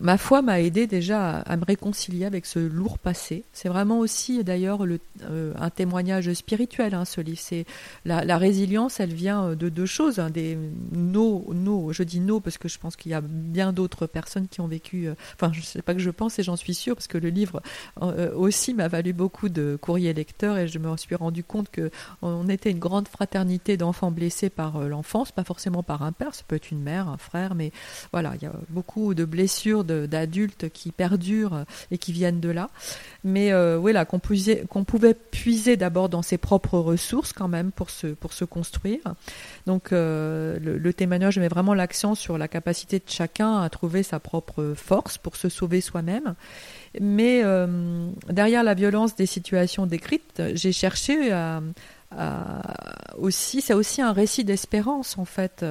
Ma foi m'a aidé déjà à, me réconcilier avec ce lourd passé. C'est vraiment aussi d'ailleurs euh, un témoignage spirituel, hein, ce livre. La, résilience, elle vient euh, de deux choses. Hein, des no, no, je dis no parce que je pense qu'il y a bien d'autres personnes qui ont vécu. Euh, enfin, je ne sais pas que je pense et j'en suis sûre parce que le livre aussi m'a valu beaucoup de courriers lecteurs et je me suis rendu compte que on était une grande fraternité d'enfants blessés par l'enfance, pas forcément par un père, ça peut être une mère, un frère, mais voilà, il y a beaucoup de blessures d'adultes qui perdurent et qui viennent de là. Mais euh, voilà, qu'on pouvait puiser d'abord dans ses propres ressources quand même pour se, pour se construire. Donc euh, le, témoignage met vraiment l'accent sur la capacité de chacun à trouver sa propre force pour se sauver soi-même. Mais euh, derrière la violence des situations décrites, j'ai cherché à, aussi, c'est aussi un récit d'espérance en fait,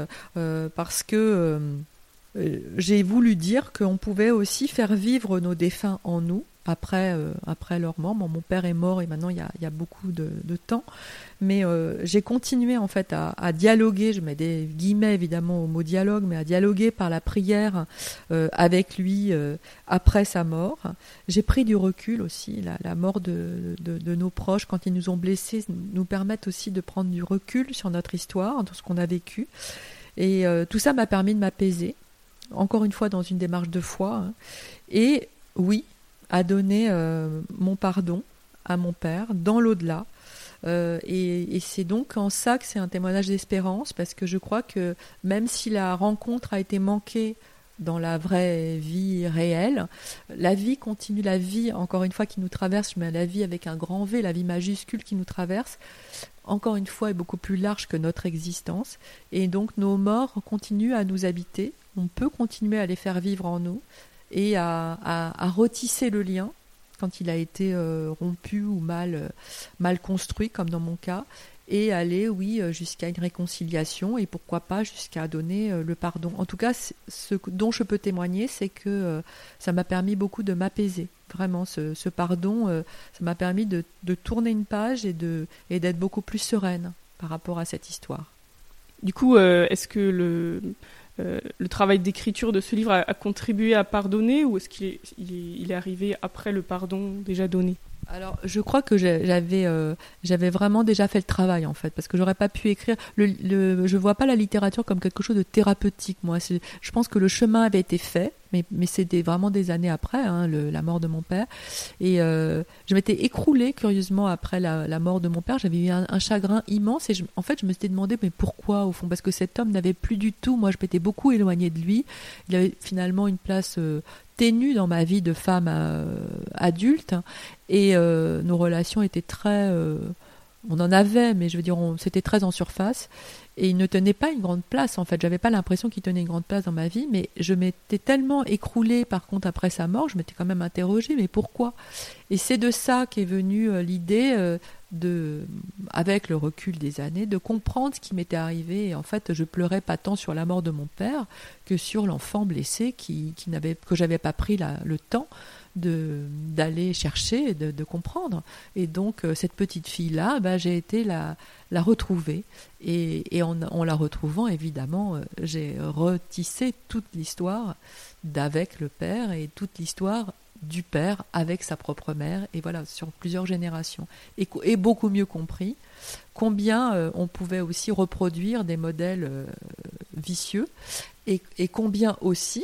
parce que euh, j'ai voulu dire qu'on pouvait aussi faire vivre nos défunts en nous après, euh, après leur mort. mon père est mort et maintenant il y a, il y a beaucoup de, de, temps. Mais euh, j'ai continué en fait à, à, dialoguer, je mets des guillemets évidemment au mot dialogue, mais à dialoguer par la prière avec lui après sa mort. J'ai pris du recul aussi. La, la mort de, de, de, nos proches, quand ils nous ont blessés, nous permettent aussi de prendre du recul sur notre histoire, sur ce qu'on a vécu. Et tout ça m'a permis de m'apaiser encore une fois dans une démarche de foi, hein. et oui, à donner euh, mon pardon à mon père dans l'au-delà. Euh, et, c'est donc en ça que c'est un témoignage d'espérance, parce que je crois que même si la rencontre a été manquée dans la vraie vie réelle. La vie continue, la vie, encore une fois, qui nous traverse, mets la vie avec un grand V, la vie majuscule qui nous traverse, encore une fois, est beaucoup plus large que notre existence. Et donc nos morts continuent à nous habiter. On peut continuer à les faire vivre en nous et à, à, retisser le lien quand il a été euh, rompu ou mal, euh, mal construit, comme dans mon cas, et aller, oui, euh, jusqu'à une réconciliation et pourquoi pas jusqu'à donner le pardon. En tout cas, ce dont je peux témoigner, c'est que ça m'a permis beaucoup de m'apaiser. Vraiment, ce, pardon, ça m'a permis de, tourner une page et de et d'être beaucoup plus sereine par rapport à cette histoire. Du coup, est-ce que le, le travail d'écriture de ce livre a, contribué à pardonner ou est-ce qu'il est, arrivé après le pardon déjà donné? Alors, je crois que j'avais euh, j'avais vraiment déjà fait le travail en fait, parce que j'aurais pas pu écrire. Je vois pas la littérature comme quelque chose de thérapeutique. Moi, je pense que le chemin avait été fait, mais, mais c'était vraiment des années après hein, le, la mort de mon père. Et euh, je m'étais écroulée curieusement après la, la, mort de mon père. J'avais eu un, chagrin immense et en fait, je me suis demandé mais pourquoi au fond? Parce que cet homme n'avait plus du tout. Moi, je m'étais beaucoup éloignée de lui. Il avait finalement une place euh, ténue dans ma vie de femme euh, adulte et nos relations étaient très on en avait mais je veux dire c'était très en surface. Et il ne tenait pas une grande place en fait. J'avais pas l'impression qu'il tenait une grande place dans ma vie mais je m'étais tellement écroulée par contre après sa mort je m'étais quand même interrogée mais pourquoi? Et c'est de ça qu'est venue l'idée de, avec le recul des années, de comprendre ce qui m'était arrivé. Et en fait, je pleurais pas tant sur la mort de mon père que sur l'enfant blessé qui, qui n'avait, que j'avais pas pris le temps d'aller chercher, de, de, comprendre. Et donc euh, cette petite fille là, bah, j'ai été la, la retrouver. Et, et en, en, la retrouvant, évidemment, euh, j'ai retissé toute l'histoire d'avec le père et toute l'histoire du père avec sa propre mère, et voilà, sur plusieurs générations. Et, beaucoup mieux compris combien euh, on pouvait aussi reproduire des modèles vicieux, et, et, combien aussi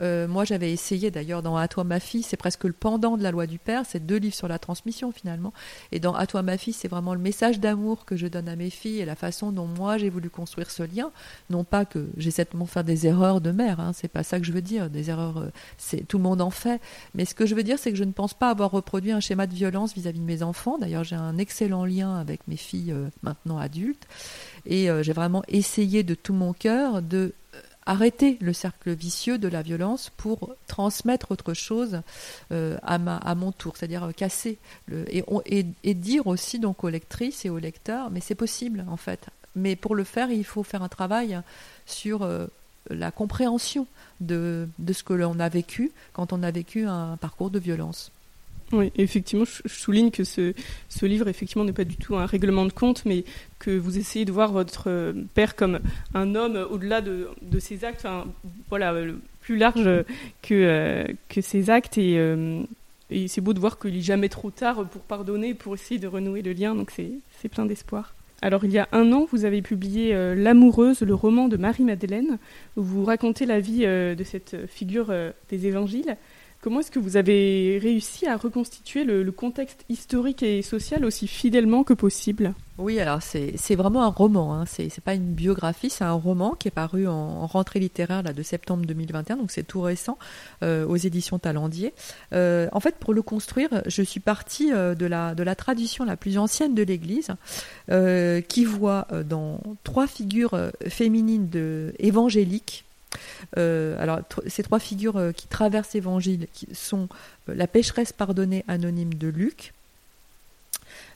euh, moi, j'avais essayé d'ailleurs dans À toi ma fille, c'est presque le pendant de la loi du père, c'est deux livres sur la transmission finalement. Et dans À toi ma fille, c'est vraiment le message d'amour que je donne à mes filles et la façon dont moi j'ai voulu construire ce lien. Non pas que j'essaie de faire des erreurs de mère, hein, c'est pas ça que je veux dire. Des erreurs, euh, c'est tout le monde en fait. Mais ce que je veux dire, c'est que je ne pense pas avoir reproduit un schéma de violence vis-à-vis de mes enfants. D'ailleurs, j'ai un excellent lien avec mes filles euh, maintenant adultes. Et j'ai vraiment essayé de tout mon cœur de arrêter le cercle vicieux de la violence pour transmettre autre chose euh, à, mon tour, c'est-à-dire euh, casser et, dire aussi donc aux lectrices et aux lecteurs, mais c'est possible en fait. Mais pour le faire, il faut faire un travail sur euh, la compréhension de ce que l'on a vécu quand on a vécu un parcours de violence. Oui, effectivement, je souligne que ce, ce livre, effectivement, n'est pas du tout un règlement de compte, mais que vous essayez de voir votre euh, père comme un homme au-delà de, de, ses actes, enfin, voilà, plus large que, euh, que ses actes. Euh, et c'est beau de voir qu'il n'est jamais trop tard pour pardonner, pour essayer de renouer le lien, donc c'est plein d'espoir. Alors, il y a un an, vous avez publié L'amoureuse, le roman de Marie-Madeleine, où vous racontez la vie de cette figure des évangiles. Comment est-ce que vous avez réussi à reconstituer le, contexte historique et social aussi fidèlement que possible? Oui, alors c'est vraiment un roman, hein. c'est pas une biographie, c'est un roman qui est paru en, rentrée littéraire là, de septembre 2021, donc c'est tout récent, euh, aux éditions Talendier. Euh, en fait, pour le construire, je suis partie euh, de, la, de la tradition la plus ancienne de l'Église, qui voit dans trois figures féminines de, évangéliques euh, alors, ces trois figures euh, qui traversent l'Évangile sont euh, la pécheresse pardonnée anonyme de Luc,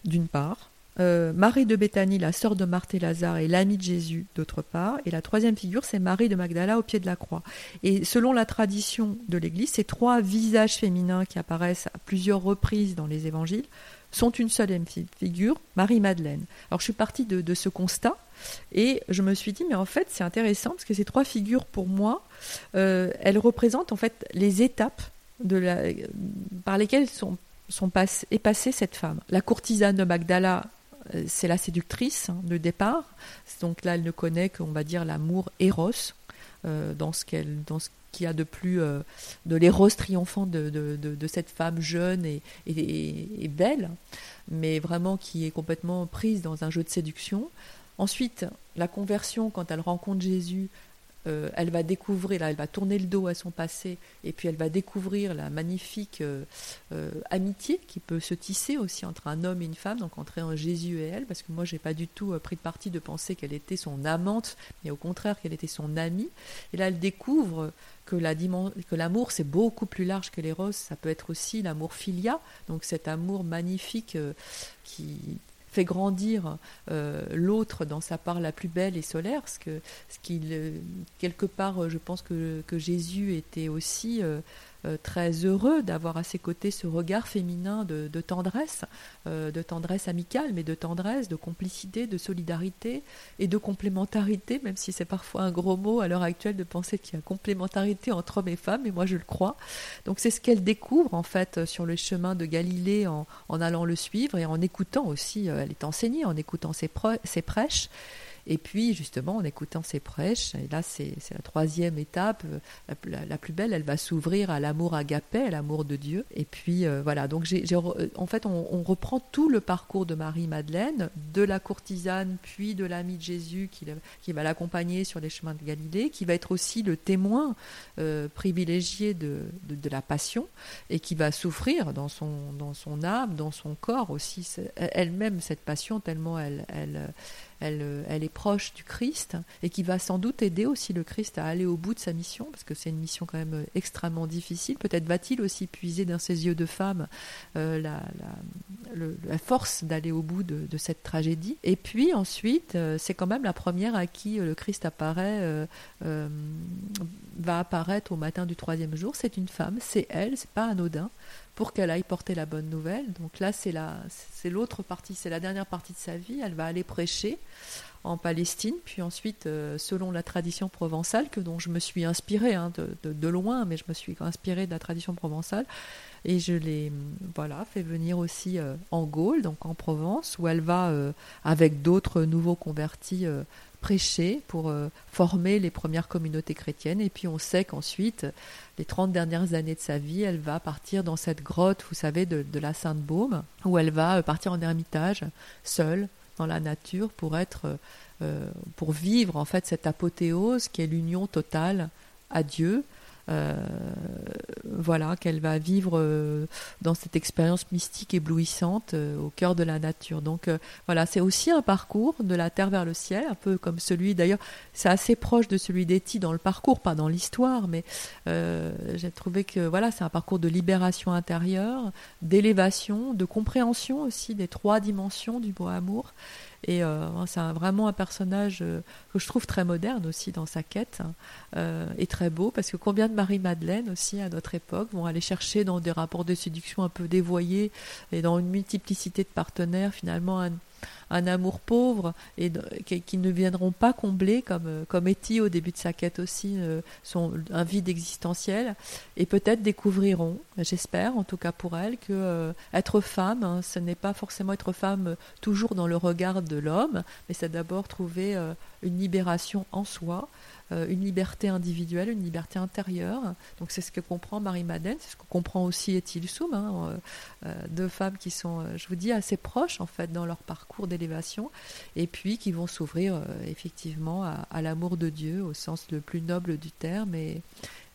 d'une part, Marie de Béthanie, la sœur de Marthe et Lazare et l'amie de Jésus, d'autre part, et la troisième figure, c'est Marie de Magdala au pied de la croix. Et selon la tradition de l'Église, ces trois visages féminins qui apparaissent à plusieurs reprises dans les Évangiles sont une seule figure, Marie-Madeleine. Alors je suis partie de, ce constat et je me suis dit, mais en fait c'est intéressant parce que ces trois figures pour moi, euh, elles représentent en fait les étapes par lesquelles sont, sont est passée cette femme. La courtisane de Magdala, euh, c'est la séductrice hein, de départ. Donc là, elle ne connaît qu'on va dire l'amour éros euh, dans ce qu'elle qu'il y a de plus euh, de l'éros triomphant de, de, de, cette femme jeune et, et, belle, mais vraiment qui est complètement prise dans un jeu de séduction. Ensuite, la conversion quand elle rencontre Jésus euh, elle va découvrir, là, elle va tourner le dos à son passé, et puis elle va découvrir la magnifique euh, euh, amitié qui peut se tisser aussi entre un homme et une femme, donc entre un Jésus et elle, parce que moi, j'ai pas du tout pris de parti de penser qu'elle était son amante, mais au contraire qu'elle était son amie. Et là, elle découvre que l'amour c'est beaucoup plus large que l'éros, ça peut être aussi l'amour filia, donc cet amour magnifique qui, fait grandir euh, l'autre dans sa part la plus belle et solaire, ce que ce qu'il euh, quelque part, je pense que, que Jésus était aussi euh, euh, très heureux d'avoir à ses côtés ce regard féminin de, tendresse, euh, de tendresse amicale, mais de tendresse, de complicité, de solidarité et de complémentarité, même si c'est parfois un gros mot à l'heure actuelle de penser qu'il y a complémentarité entre hommes et femmes, et moi je le crois. Donc c'est ce qu'elle découvre en fait sur le chemin de Galilée en, allant le suivre et en écoutant aussi, euh, elle est enseignée, en écoutant ses prêches. Et puis, justement, en écoutant ses prêches, et là, c'est la troisième étape, euh, la, plus belle, elle va s'ouvrir à l'amour agapé, à l'amour de Dieu. Et puis, euh, voilà, donc j'ai en fait, on, reprend tout le parcours de Marie-Madeleine, de la courtisane, puis de l'ami de Jésus qui, va l'accompagner sur les chemins de Galilée, qui va être aussi le témoin euh, privilégié de, la passion, et qui va souffrir dans son, âme, dans son corps aussi, elle-même, cette passion, tellement elle, elle euh, elle, est proche du Christ et qui va sans doute aider aussi le Christ à aller au bout de sa mission, parce que c'est une mission quand même euh, extrêmement difficile. Peut-être va-t-il aussi puiser dans ses yeux de femme euh, la, force d'aller au bout de, cette tragédie. Et puis ensuite, c'est quand même la première à qui le Christ apparaît, va apparaître au matin du troisième jour. C'est une femme, c'est elle, c'est pas anodin pour qu'elle aille porter la bonne nouvelle. Donc là, c'est la, c'est l'autre partie, c'est la dernière partie de sa vie. Elle va aller prêcher en Palestine, puis ensuite, euh, selon la tradition provençale, que dont je me suis inspirée hein, de, loin, mais je me suis inspirée de la tradition provençale, et je l'ai voilà fait venir aussi euh, en Gaule, donc en Provence, où elle va euh, avec d'autres nouveaux convertis prêcher pour former les premières communautés chrétiennes. Et puis on sait qu'ensuite, les 30 dernières années de sa vie, elle va partir dans cette grotte, vous savez, de, la Sainte-Baume, où elle va partir en ermitage, seule, dans la nature pour être, euh, pour vivre en fait cette apothéose qui est l'union totale à Dieu. Euh, voilà qu'elle va vivre euh, dans cette expérience mystique éblouissante au cœur de la nature. Donc voilà, c'est aussi un parcours de la terre vers le ciel, un peu comme celui d'ailleurs, c'est assez proche de celui d'Etty dans le parcours, pas dans l'histoire, mais j'ai trouvé que voilà, c'est un parcours de libération intérieure, d'élévation, de compréhension aussi des trois dimensions du beau amour et euh, c'est vraiment un personnage euh, que je trouve très moderne aussi dans sa quête hein, euh, et très beau parce que combien de Marie-Madeleine aussi à notre époque vont aller chercher dans des rapports de séduction un peu dévoyés et dans une multiplicité de partenaires finalement un amour pauvre et qui, ne viendront pas combler comme euh, comme Etty au début de sa quête aussi euh, son un vide existentiel. Et peut-être découvriront j'espère en tout cas pour elle que euh, être femme hein, ce n'est pas forcément être femme toujours dans le regard de l'homme mais c'est d'abord trouver une libération en soi une liberté individuelle, une liberté intérieure. Donc c'est ce que comprend Marie-Madeleine, c'est ce que comprend aussi Ethel Soum, hein, euh, euh, deux femmes qui sont, je vous dis, assez proches en fait dans leur parcours d'élévation, et puis qui vont s'ouvrir effectivement à, à l'amour de Dieu au sens le plus noble du terme et,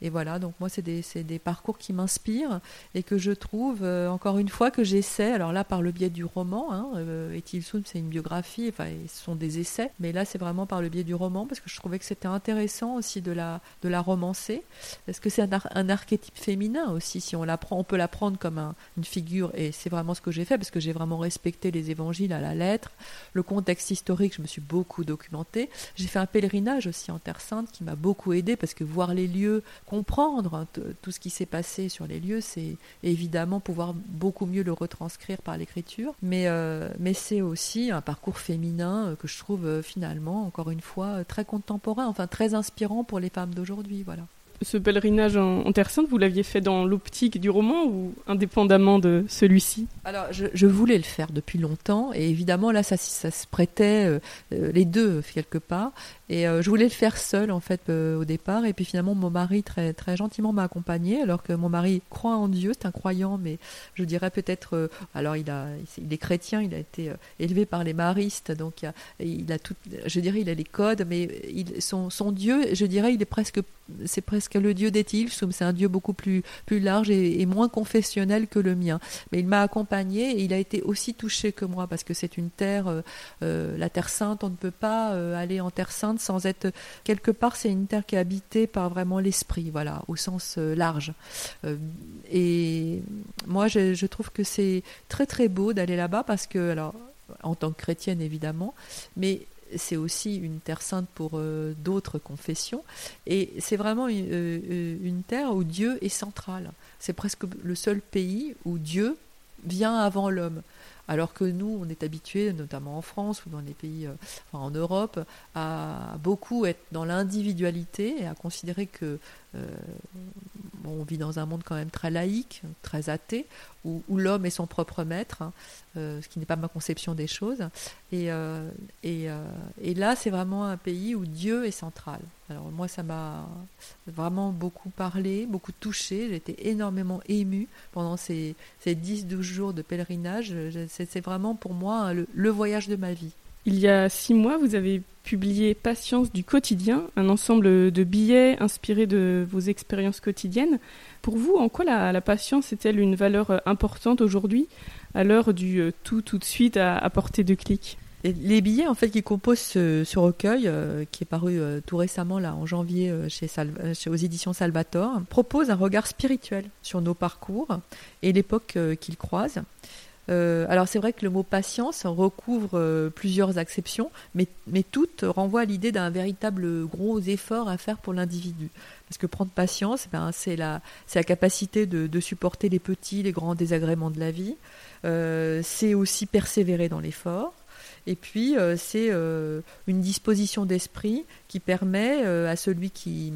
et voilà, donc moi, c'est des, des, parcours qui m'inspirent et que je trouve, euh, encore une fois, que j'essaie, alors là, par le biais du roman, hein, euh, c'est une biographie, enfin, ce sont des essais, mais là, c'est vraiment par le biais du roman, parce que je trouvais que c'était intéressant aussi de la, de la romancer, parce que c'est un, un, archétype féminin aussi, si on l'apprend, on peut la prendre comme une figure, et c'est vraiment ce que j'ai fait, parce que j'ai vraiment respecté les évangiles à la lettre, le contexte historique, je me suis beaucoup documenté, j'ai fait un pèlerinage aussi en Terre Sainte qui m'a beaucoup aidé, parce que voir les lieux comprendre tout ce qui s'est passé sur les lieux, c'est évidemment pouvoir beaucoup mieux le retranscrire par l'écriture, mais, euh, mais c'est aussi un parcours féminin euh, que je trouve euh, finalement, encore une fois, très contemporain, enfin très inspirant pour les femmes d'aujourd'hui. Voilà ce pèlerinage en, Terre Sainte, vous l'aviez fait dans l'optique du roman ou indépendamment de celui-ci? Alors, je, voulais le faire depuis longtemps et évidemment là, ça, ça se prêtait les deux quelque part. Et je voulais le faire seul en fait au départ. Et puis finalement, mon mari très très gentiment m'a accompagné, alors que mon mari croit en Dieu, c'est un croyant, mais je dirais peut-être. alors il a, il est chrétien, il a été élevé par les maristes, donc il a, il a tout. Je dirais, il a les codes, mais il, son, son Dieu, je dirais, il est presque c'est presque le dieu des c'est un dieu beaucoup plus, plus large et, moins confessionnel que le mien. Mais il m'a accompagné et il a été aussi touché que moi parce que c'est une terre, euh, euh, la terre sainte, on ne peut pas euh, aller en terre sainte sans être quelque part, c'est une terre qui est habitée par vraiment l'esprit, voilà, au sens large. et moi, je, trouve que c'est très très beau d'aller là-bas parce que, alors, en tant que chrétienne évidemment, mais c'est aussi une terre sainte pour euh, d'autres confessions. Et c'est vraiment euh, une, terre où Dieu est central. C'est presque le seul pays où Dieu vient avant l'homme. Alors que nous, on est habitués, notamment en France ou dans les pays, euh, en Europe, à beaucoup être dans l'individualité et à considérer que on vit dans un monde quand même très laïque, très athée, où, l'homme est son propre maître, hein, euh, ce qui n'est pas ma conception des choses. Et, euh, euh, et, là, c'est vraiment un pays où Dieu est central. Alors moi, ça m'a vraiment beaucoup parlé, beaucoup touché. J'ai été énormément émue pendant ces, ces 10-12 jours de pèlerinage. C'est vraiment pour moi le voyage de ma vie. Il y a six mois, vous avez publié Patience du quotidien, un ensemble de billets inspirés de vos expériences quotidiennes. Pour vous, en quoi la, patience est-elle une valeur euh, importante aujourd'hui, à l'heure du euh, tout tout de suite à, portée de clic? Les billets en fait qui composent ce, recueil, euh, qui est paru tout récemment là en janvier chez, chez, aux éditions Salvator, proposent un regard spirituel sur nos parcours et l'époque qu'ils croisent. Euh, alors c'est vrai que le mot patience recouvre euh, plusieurs acceptions, mais, mais toutes renvoient à l'idée d'un véritable gros effort à faire pour l'individu. Parce que prendre patience, ben, c'est la, la capacité de, de, supporter les petits, les grands désagréments de la vie. Euh, c'est aussi persévérer dans l'effort. Et puis, c'est une disposition d'esprit qui permet à celui qui,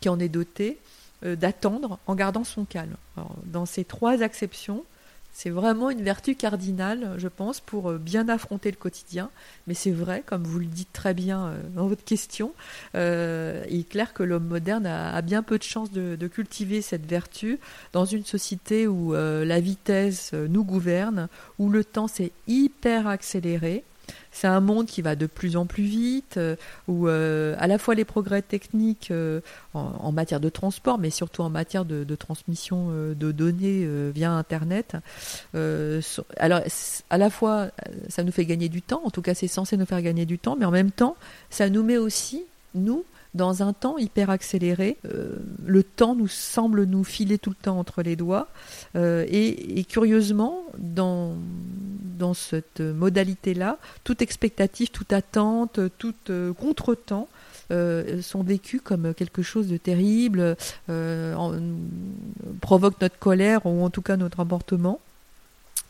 qui en est doté d'attendre en gardant son calme. dans ces trois acceptions, c'est vraiment une vertu cardinale, je pense, pour euh, bien affronter le quotidien. Mais c'est vrai, comme vous le dites très bien euh, dans votre question, euh, il est clair que l'homme moderne a, bien peu de chances de, cultiver cette vertu dans une société où la vitesse nous gouverne, où le temps s'est hyper accéléré c'est un monde qui va de plus en plus vite, euh, où euh, à la fois les progrès techniques euh, en, matière de transport, mais surtout en matière de, transmission de données via Internet, alors à la fois ça nous fait gagner du temps, en tout cas c'est censé nous faire gagner du temps, mais en même temps ça nous met aussi, nous, dans un temps hyper accéléré. le temps nous semble nous filer tout le temps entre les doigts. et, curieusement, dans, dans cette modalité-là, toute expectative, toute attente, tout euh, contretemps euh, sont vécus comme quelque chose de terrible, euh, provoque notre colère ou en tout cas notre emportement.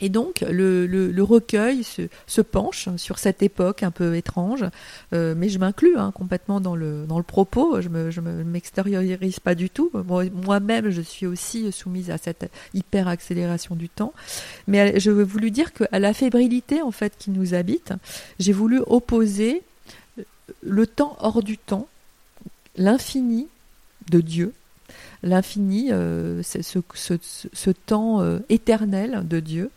Et donc le, recueil se, penche sur cette époque un peu étrange, euh, mais je m'inclus hein, complètement dans le, dans le propos, je ne me, m'extériorise pas du tout. Moi-même, je suis aussi soumise à cette hyper accélération du temps. Mais je veux voulu dire qu'à la fébrilité en fait qui nous habite, j'ai voulu opposer le temps hors du temps, l'infini de Dieu, l'infini, euh, ce, temps euh, éternel de Dieu,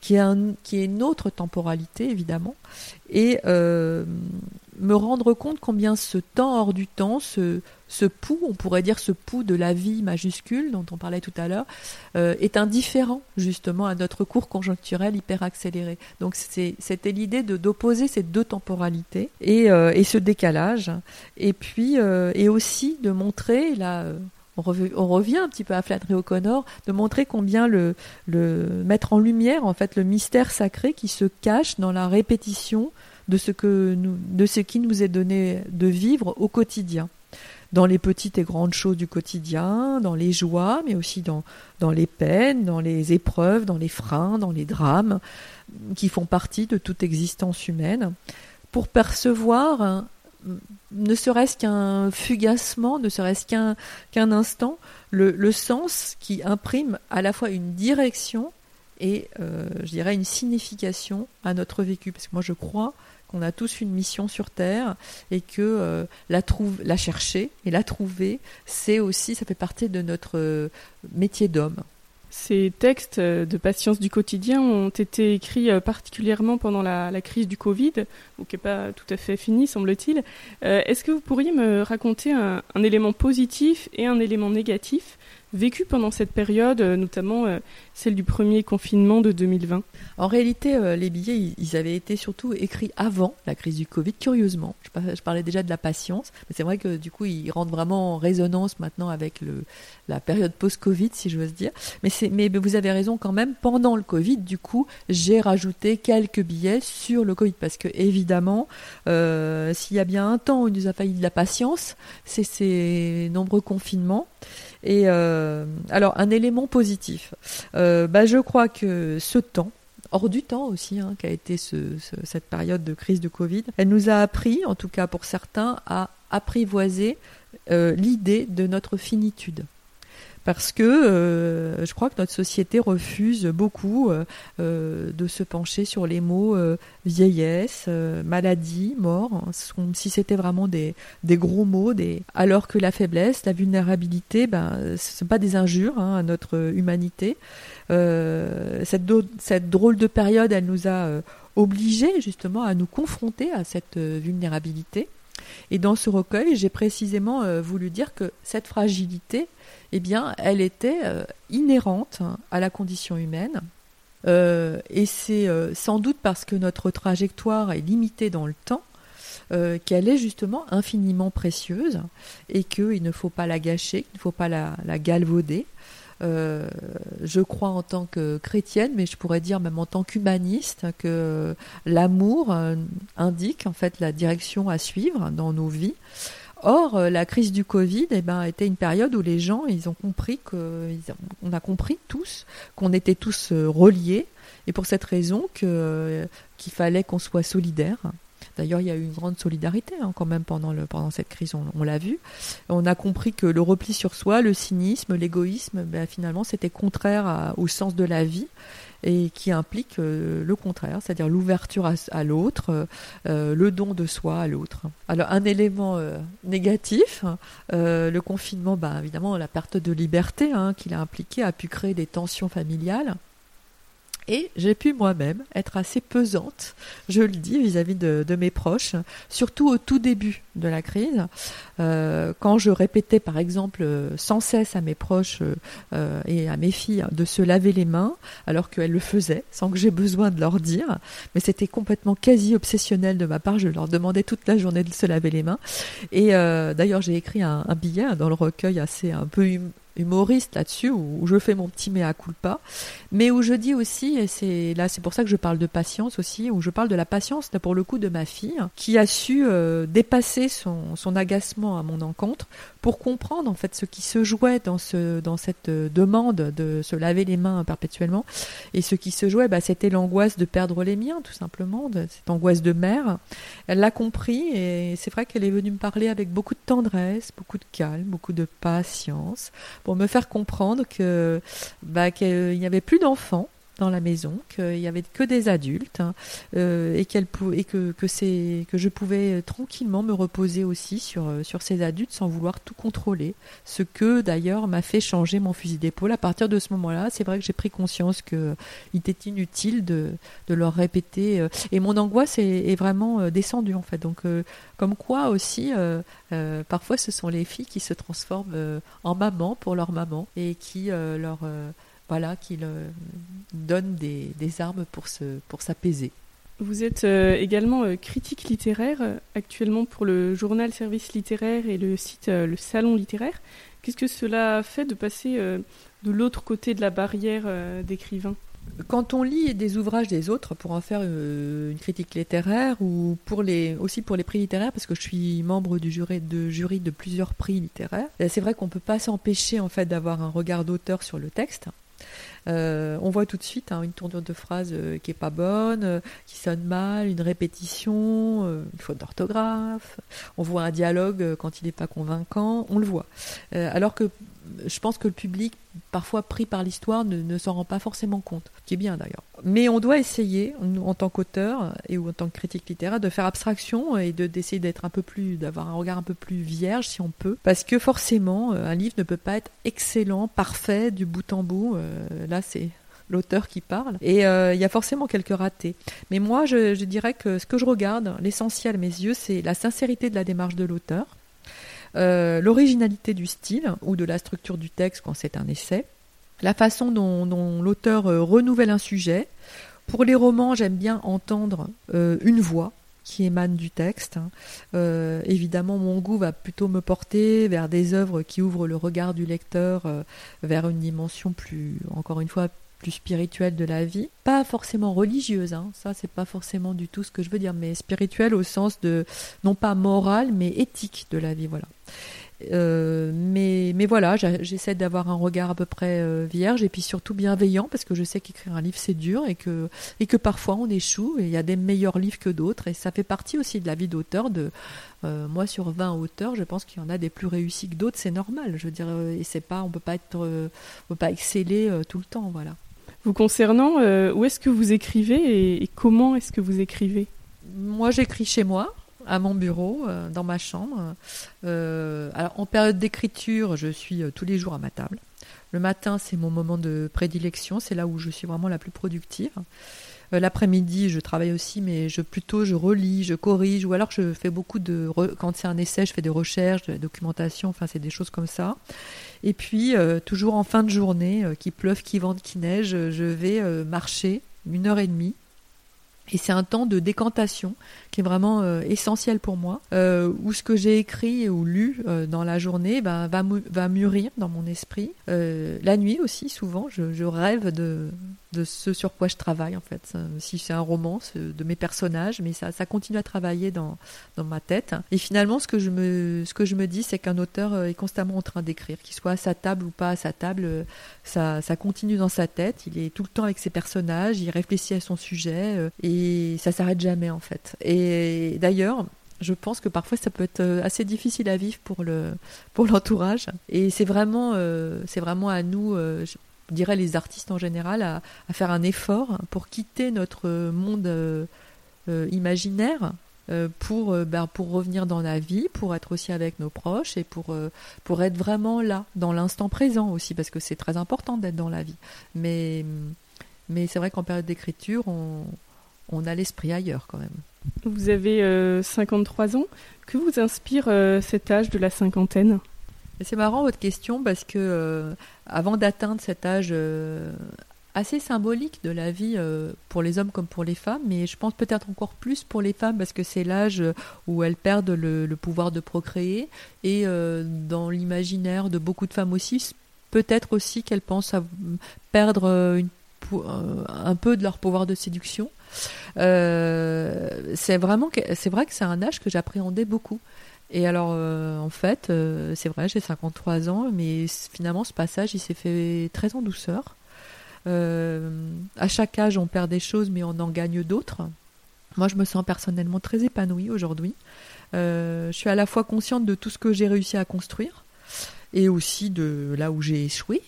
qui est, un, une autre temporalité évidemment, et euh, me rendre compte combien ce temps hors du temps, ce, pouls, on pourrait dire ce pouls de la vie majuscule dont on parlait tout à l'heure, est indifférent justement à notre cours conjoncturel hyper accéléré. Donc c'était l'idée d'opposer ces deux temporalités et, et, ce décalage, et puis et aussi de montrer là on, revient un petit peu à Flattery O'Connor, de montrer combien le, mettre en lumière en fait le mystère sacré qui se cache dans la répétition de ce qui nous est donné de vivre au quotidien. Dans les petites et grandes choses du quotidien, dans les joies, mais aussi dans les peines, dans les épreuves, dans les freins, dans les drames, qui font partie de toute existence humaine, pour percevoir ne serait-ce qu'un fugacement, ne serait-ce qu'un instant, le, sens qui imprime à la fois une direction et, euh, je dirais, une signification à notre vécu. Parce que moi, je crois qu'on a tous une mission sur Terre et que la, trouve, la chercher et la trouver, c'est aussi, ça fait partie de notre métier d'homme. Ces textes de patience du quotidien ont été écrits euh, particulièrement pendant la, crise du Covid, qui n'est pas tout à fait finie, semble-t-il. Euh, est-ce que vous pourriez me raconter un, élément positif et un élément négatif vécu pendant cette période, euh, notamment celle du premier confinement de 2020 En réalité, euh, les billets, ils avaient été surtout écrits avant la crise du Covid, curieusement. Je parlais déjà de la patience, mais c'est vrai que du coup, ils rentrent vraiment en résonance maintenant avec la période post-Covid, si j'ose dire. Mais, vous avez raison quand même, pendant le Covid, du coup, j'ai rajouté quelques billets sur le Covid, parce que évidemment, euh, s'il y a bien un temps où il nous a failli de la patience, c'est ces nombreux confinements. Et euh, alors, un élément positif, bah, je crois que ce temps, hors du temps aussi, hein, qu'a été cette période de crise de Covid, elle nous a appris, en tout cas pour certains, à apprivoiser euh, l'idée de notre finitude parce que euh, je crois que notre société refuse beaucoup euh, euh, de se pencher sur les mots vieillesse, maladie, mort, hein, si c'était vraiment des, gros mots, alors que la faiblesse, la vulnérabilité, ben, ce ne sont pas des injures hein, à notre humanité. Cette, cette, drôle de période, elle nous a obligés justement à nous confronter à cette vulnérabilité. Et dans ce recueil, j'ai précisément voulu dire que cette fragilité, eh bien, elle était euh, inhérente à la condition humaine. Euh, et c'est euh, sans doute parce que notre trajectoire est limitée dans le temps qu'elle est justement infiniment précieuse et qu'il ne faut pas la gâcher, qu'il ne faut pas la, la galvauder. Je crois en tant que chrétienne, mais je pourrais dire même en tant qu'humaniste, que l'amour indique en fait la direction à suivre dans nos vies. Or, euh, la crise du Covid eh ben, était une période où les gens, ils ont compris que, a compris tous qu'on était tous euh, reliés, et pour cette raison qu'il fallait qu'on soit solidaires. D'ailleurs, il y a eu une grande solidarité hein, quand même pendant, pendant cette crise, on, l'a vu. On a compris que le repli sur soi, le cynisme, l'égoïsme, ben, finalement, c'était contraire au sens de la vie et qui implique euh, le contraire, c'est-à-dire l'ouverture à, l'autre, euh, le don de soi à l'autre. Alors un élément euh, négatif, le confinement, bah, évidemment la perte de liberté hein, qu'il a impliqué a pu créer des tensions familiales. Et j'ai pu moi-même être assez pesante, je le dis, vis-à-vis de, mes proches, surtout au tout début de la crise, euh, quand je répétais par exemple sans cesse à mes proches euh, et à mes filles de se laver les mains, alors qu'elles le faisaient, sans que j'ai besoin de leur dire, mais c'était complètement quasi obsessionnel de ma part, je leur demandais toute la journée de se laver les mains. Et euh, d'ailleurs j'ai écrit un, billet dans le recueil assez un peu hum, humoriste là-dessus, où, je fais mon petit mea culpa, mais où je dis aussi, et c'est là c'est pour ça que je parle de patience aussi, où je parle de la patience pour le coup de ma fille, qui a su euh, dépasser son, son agacement à mon encontre pour comprendre en fait ce qui se jouait dans ce dans cette euh, demande de se laver les mains perpétuellement. Et ce qui se jouait bah, c'était l'angoisse de perdre les miens tout simplement de, cette angoisse de mère. Elle l'a compris et c'est vrai qu'elle est venue me parler avec beaucoup de tendresse beaucoup de calme beaucoup de patience pour me faire comprendre que bah, qu'il n'y avait plus d'enfants dans la maison, qu'il n'y avait que des adultes hein, euh, et, que, que, que je pouvais tranquillement me reposer aussi sur, euh, sur ces adultes sans vouloir tout contrôler. Ce que d'ailleurs m'a fait changer mon fusil d'épaule. À partir de ce moment-là, c'est vrai que j'ai pris conscience qu'il était inutile de, leur répéter. Euh, et mon angoisse est, est vraiment descendue en fait. Donc, comme quoi aussi, parfois ce sont les filles qui se transforment en maman pour leur maman et qui leur voilà, qu'il donne des, armes pour, se, pour s'apaiser. Vous êtes euh, également euh, critique littéraire euh, actuellement pour le journal Service littéraire et le site Le Salon littéraire. Qu'est-ce que cela fait de passer de l'autre côté de la barrière d'écrivain? Quand on lit des ouvrages des autres pour en faire une critique littéraire ou pour les, aussi pour les prix littéraires, parce que je suis membre du jury de, jury de plusieurs prix littéraires, c'est vrai qu'on ne peut pas s'empêcher en fait d'avoir un regard d'auteur sur le texte. Euh, on voit tout de suite hein, une tournure de phrase euh, qui est pas bonne, euh, qui sonne mal, une répétition, une faute d'orthographe. On voit un dialogue quand il n'est pas convaincant, on le voit. alors que je pense que le public, parfois pris par l'histoire, ne, s'en rend pas forcément compte, qui est bien d'ailleurs. Mais on doit essayer, en tant qu'auteur et ou en tant que critique littéraire, de faire abstraction et de d'essayer d'être un peu plus, d'avoir un regard un peu plus vierge si on peut, parce que forcément, un livre ne peut pas être excellent, parfait du bout en bout. là, c'est l'auteur qui parle. Et euh, il y a forcément quelques ratés. Mais moi, je, dirais que ce que je regarde, l'essentiel à mes yeux, c'est la sincérité de la démarche de l'auteur, euh, l'originalité du style ou de la structure du texte quand c'est un essai, la façon dont, l'auteur euh, renouvelle un sujet. Pour les romans, j'aime bien entendre une voix qui émane du texte. Hein. évidemment, mon goût va plutôt me porter vers des œuvres qui ouvrent le regard du lecteur vers une dimension plus, encore une fois, plus spirituelle de la vie, pas forcément religieuse, hein. ça c'est pas forcément du tout ce que je veux dire, mais spirituelle au sens de non pas morale mais éthique de la vie, voilà. Euh, mais, mais voilà, j'essaie d'avoir un regard à peu près euh, vierge et puis surtout bienveillant parce que je sais qu'écrire un livre c'est dur et que, et que parfois on échoue et il y a des meilleurs livres que d'autres et ça fait partie aussi de la vie d'auteur. De euh, moi sur 20 auteurs, je pense qu'il y en a des plus réussis que d'autres, c'est normal. Je veux dire, et c'est pas, on peut pas être, on peut pas exceller tout le temps, voilà. Vous concernant, où est-ce que vous écrivez et, comment est-ce que vous écrivez? Moi, j'écris chez moi, à mon bureau, euh, dans ma chambre. Euh, alors, en période d'écriture, je suis tous les jours à ma table. Le matin, c'est mon moment de prédilection, c'est là où je suis vraiment la plus productive. Euh, l'après-midi, je travaille aussi, mais je plutôt je relis, je corrige, ou alors je fais beaucoup de quand c'est un essai, je fais des recherches, de la documentation, enfin c'est des choses comme ça. Et puis euh, toujours en fin de journée, euh, qui pleuve, qui vente, qui neige, je vais marcher une heure et demie et c'est un temps de décantation qui est vraiment euh, essentiel pour moi, euh, où ce que j'ai écrit ou lu euh, dans la journée ben, va, mûrir dans mon esprit. la nuit aussi, souvent, je, rêve de, ce sur quoi je travaille, en fait. Si c'est un roman, de mes personnages, mais ça, continue à travailler dans, ma tête. Et finalement, ce que je me, ce que je me dis, c'est qu'un auteur est constamment en train d'écrire, qu'il soit à sa table ou pas à sa table, ça, ça continue dans sa tête. Il est tout le temps avec ses personnages, il réfléchit à son sujet, et ça s'arrête jamais, en fait. Et et d'ailleurs, je pense que parfois ça peut être euh, assez difficile à vivre pour le pour l'entourage. Et c'est vraiment euh, c'est vraiment à nous, euh, je dirais les artistes en général, à, faire un effort pour quitter notre monde imaginaire. pour, ben, pour revenir dans la vie, pour être aussi avec nos proches et pour, pour être vraiment là, dans l'instant présent aussi, parce que c'est très important d'être dans la vie. Mais, mais c'est vrai qu'en période d'écriture, on, on a l'esprit ailleurs quand même. Vous avez 53 euh, ans. Que vous inspire euh, cet âge de la cinquantaine? C'est marrant votre question parce que euh, avant d'atteindre cet âge assez symbolique de la vie pour les hommes comme pour les femmes, mais je pense peut-être encore plus pour les femmes parce que c'est l'âge où elles perdent le, le pouvoir de procréer et dans l'imaginaire de beaucoup de femmes aussi, peut-être aussi qu'elles pensent à perdre une un peu de leur pouvoir de séduction. Euh, c'est vraiment c'est vrai que c'est un âge que j'appréhendais beaucoup. Et alors, euh, en fait, euh, c'est vrai, j'ai 53 ans, mais finalement, ce passage, il s'est fait très en douceur. à chaque âge, on perd des choses, mais on en gagne d'autres. Moi, je me sens personnellement très épanouie aujourd'hui. je suis à la fois consciente de tout ce que j'ai réussi à construire et aussi de là où j'ai échoué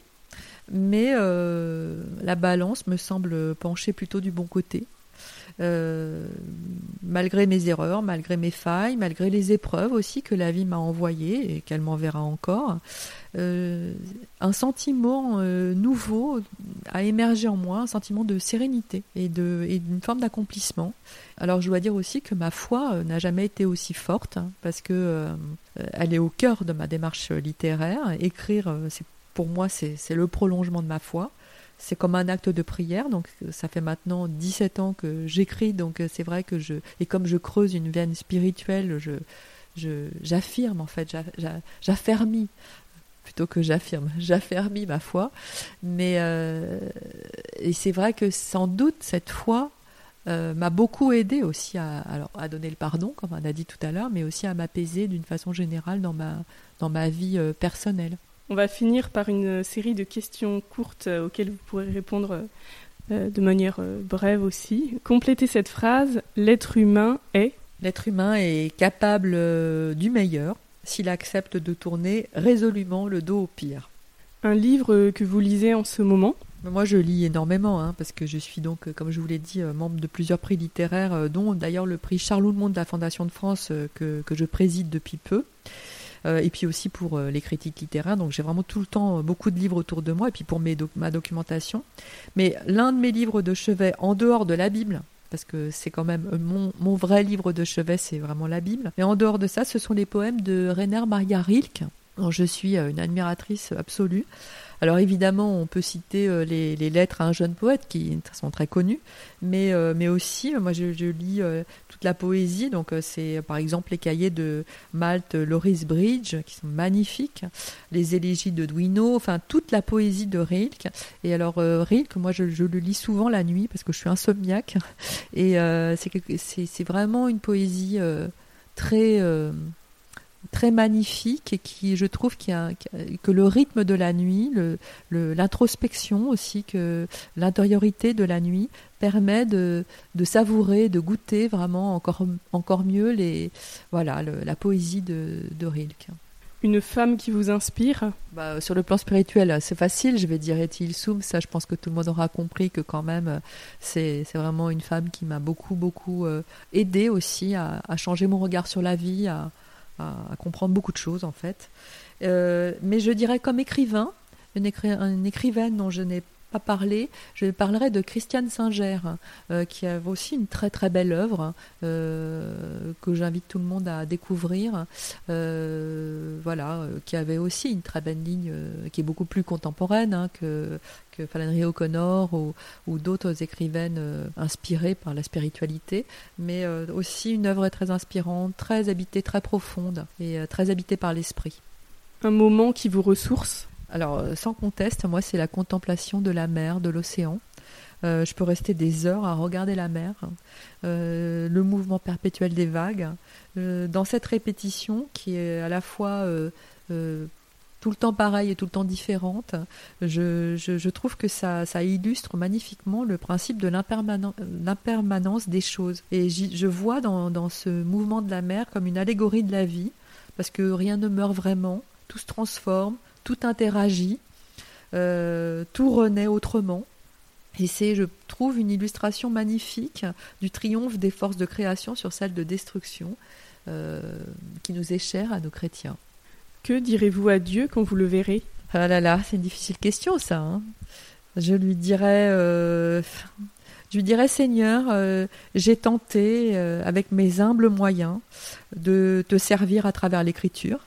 mais euh, la balance me semble pencher plutôt du bon côté. Euh, malgré mes erreurs, malgré mes failles, malgré les épreuves aussi que la vie m'a envoyées et qu'elle m'enverra encore, euh, un sentiment nouveau a émergé en moi, un sentiment de sérénité et d'une forme d'accomplissement. Alors je dois dire aussi que ma foi n'a jamais été aussi forte hein, parce que elle est au cœur de ma démarche littéraire. Écrire, c'est pour moi, c'est le prolongement de ma foi. C'est comme un acte de prière. Donc, ça fait maintenant 17 ans que j'écris. Donc, c'est vrai que je. Et comme je creuse une veine spirituelle, je j'affirme en fait, j'affermis plutôt que j'affirme, [laughs] j'affermis ma foi. Mais euh, et c'est vrai que sans doute cette foi euh, m'a beaucoup aidé aussi à, alors, à donner le pardon, comme on a dit tout à l'heure, mais aussi à m'apaiser d'une façon générale dans ma, dans ma vie euh, personnelle. On va finir par une série de questions courtes euh, auxquelles vous pourrez répondre euh, de manière euh, brève aussi. Complétez cette phrase. L'être humain est. L'être humain est capable du meilleur s'il accepte de tourner résolument le dos au pire. Un livre que vous lisez en ce moment? Moi, je lis énormément, hein, parce que je suis donc, euh, comme je vous l'ai dit, euh, membre de plusieurs prix littéraires, euh, dont d'ailleurs le prix Charles Monde de la Fondation de France, que, que, je préside depuis peu. Et puis aussi pour les critiques littéraires. Donc j'ai vraiment tout le temps beaucoup de livres autour de moi, et puis pour ma documentation. Mais l'un de mes livres de chevet, en dehors de la Bible, parce que c'est quand même mon, mon, vrai livre de chevet, c'est vraiment la Bible. Mais en dehors de ça, ce sont les poèmes de Rainer Maria Rilke, je suis une admiratrice absolue. Alors évidemment, on peut citer euh, les, lettres à un jeune poète qui sont très connus, mais, euh, mais aussi, moi je, lis euh, toute la poésie, donc c'est par exemple les cahiers de Malte, Loris Bridge, qui sont magnifiques, les élégies de Duino, enfin toute la poésie de Rilke. Et alors Rilke, moi je, je, le lis souvent la nuit parce que je suis insomniaque, et c'est vraiment une poésie très très magnifique et qui, je trouve, qui a, que le rythme de la nuit, l'introspection aussi, que l'intériorité de la nuit permet de, de, savourer, de goûter vraiment encore, encore mieux les, voilà, la poésie de, de Rilke. Une femme qui vous inspire? Bah, Sur le plan spirituel, c'est facile, je vais dire Ethel Soum, ça je pense que tout le monde aura compris que quand même c'est vraiment une femme qui m'a beaucoup beaucoup euh, aidé aussi à, à, changer mon regard sur la vie, à, à, comprendre beaucoup de choses en fait. Euh, mais je dirais comme écrivain, une, écrivaine dont je n'ai pas je parlerai de Christiane Singer, euh, qui a aussi une très très belle œuvre euh, que j'invite tout le monde à découvrir. voilà, qui avait aussi une très belle ligne, qui est beaucoup plus contemporaine hein, que, que O'Connor ou, ou d'autres écrivaines euh, inspirées par la spiritualité, mais euh, aussi une œuvre très inspirante, très habitée, très profonde et euh, très habitée par l'esprit. Un moment qui vous ressource? Alors, sans conteste, moi, c'est la contemplation de la mer, de l'océan. je peux rester des heures à regarder la mer, le mouvement perpétuel des vagues. dans cette répétition qui est à la fois tout le temps pareille et tout le temps différente. Je, trouve que ça, illustre magnifiquement le principe de l'impermanence des choses. Et je vois dans, ce mouvement de la mer comme une allégorie de la vie, parce que rien ne meurt vraiment, tout se transforme, tout interagit, euh, tout renaît autrement. Et c'est, je trouve, une illustration magnifique du triomphe des forces de création sur celle de destruction euh, qui nous est chère à nos chrétiens. Que direz-vous à Dieu quand vous le verrez? Ah là là, c'est une difficile question ça. Hein. je lui dirais, euh, je lui dirais Seigneur, euh, j'ai tenté avec mes humbles moyens de te servir à travers l'écriture.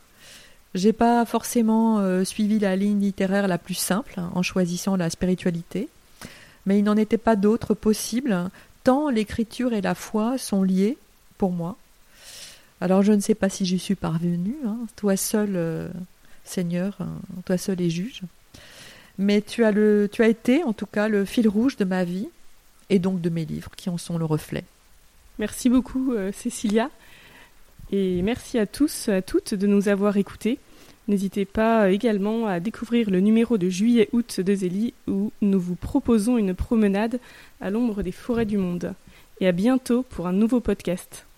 J'ai pas forcément suivi la ligne littéraire la plus simple hein, en choisissant la spiritualité, mais il n'en était pas d'autre possible tant l'écriture et la foi sont liées pour moi. Alors je ne sais pas si j'y suis parvenu, hein. toi seul, euh, Seigneur, hein, toi seul est juge. Mais tu as, le, tu as été en tout cas le fil rouge de ma vie et donc de mes livres qui en sont le reflet. Merci beaucoup euh, Cécilia et merci à tous, à toutes de nous avoir écoutés. N'hésitez pas également à découvrir le numéro de juillet-août de Zélie où nous vous proposons une promenade à l'ombre des forêts du monde. Et à bientôt pour un nouveau podcast.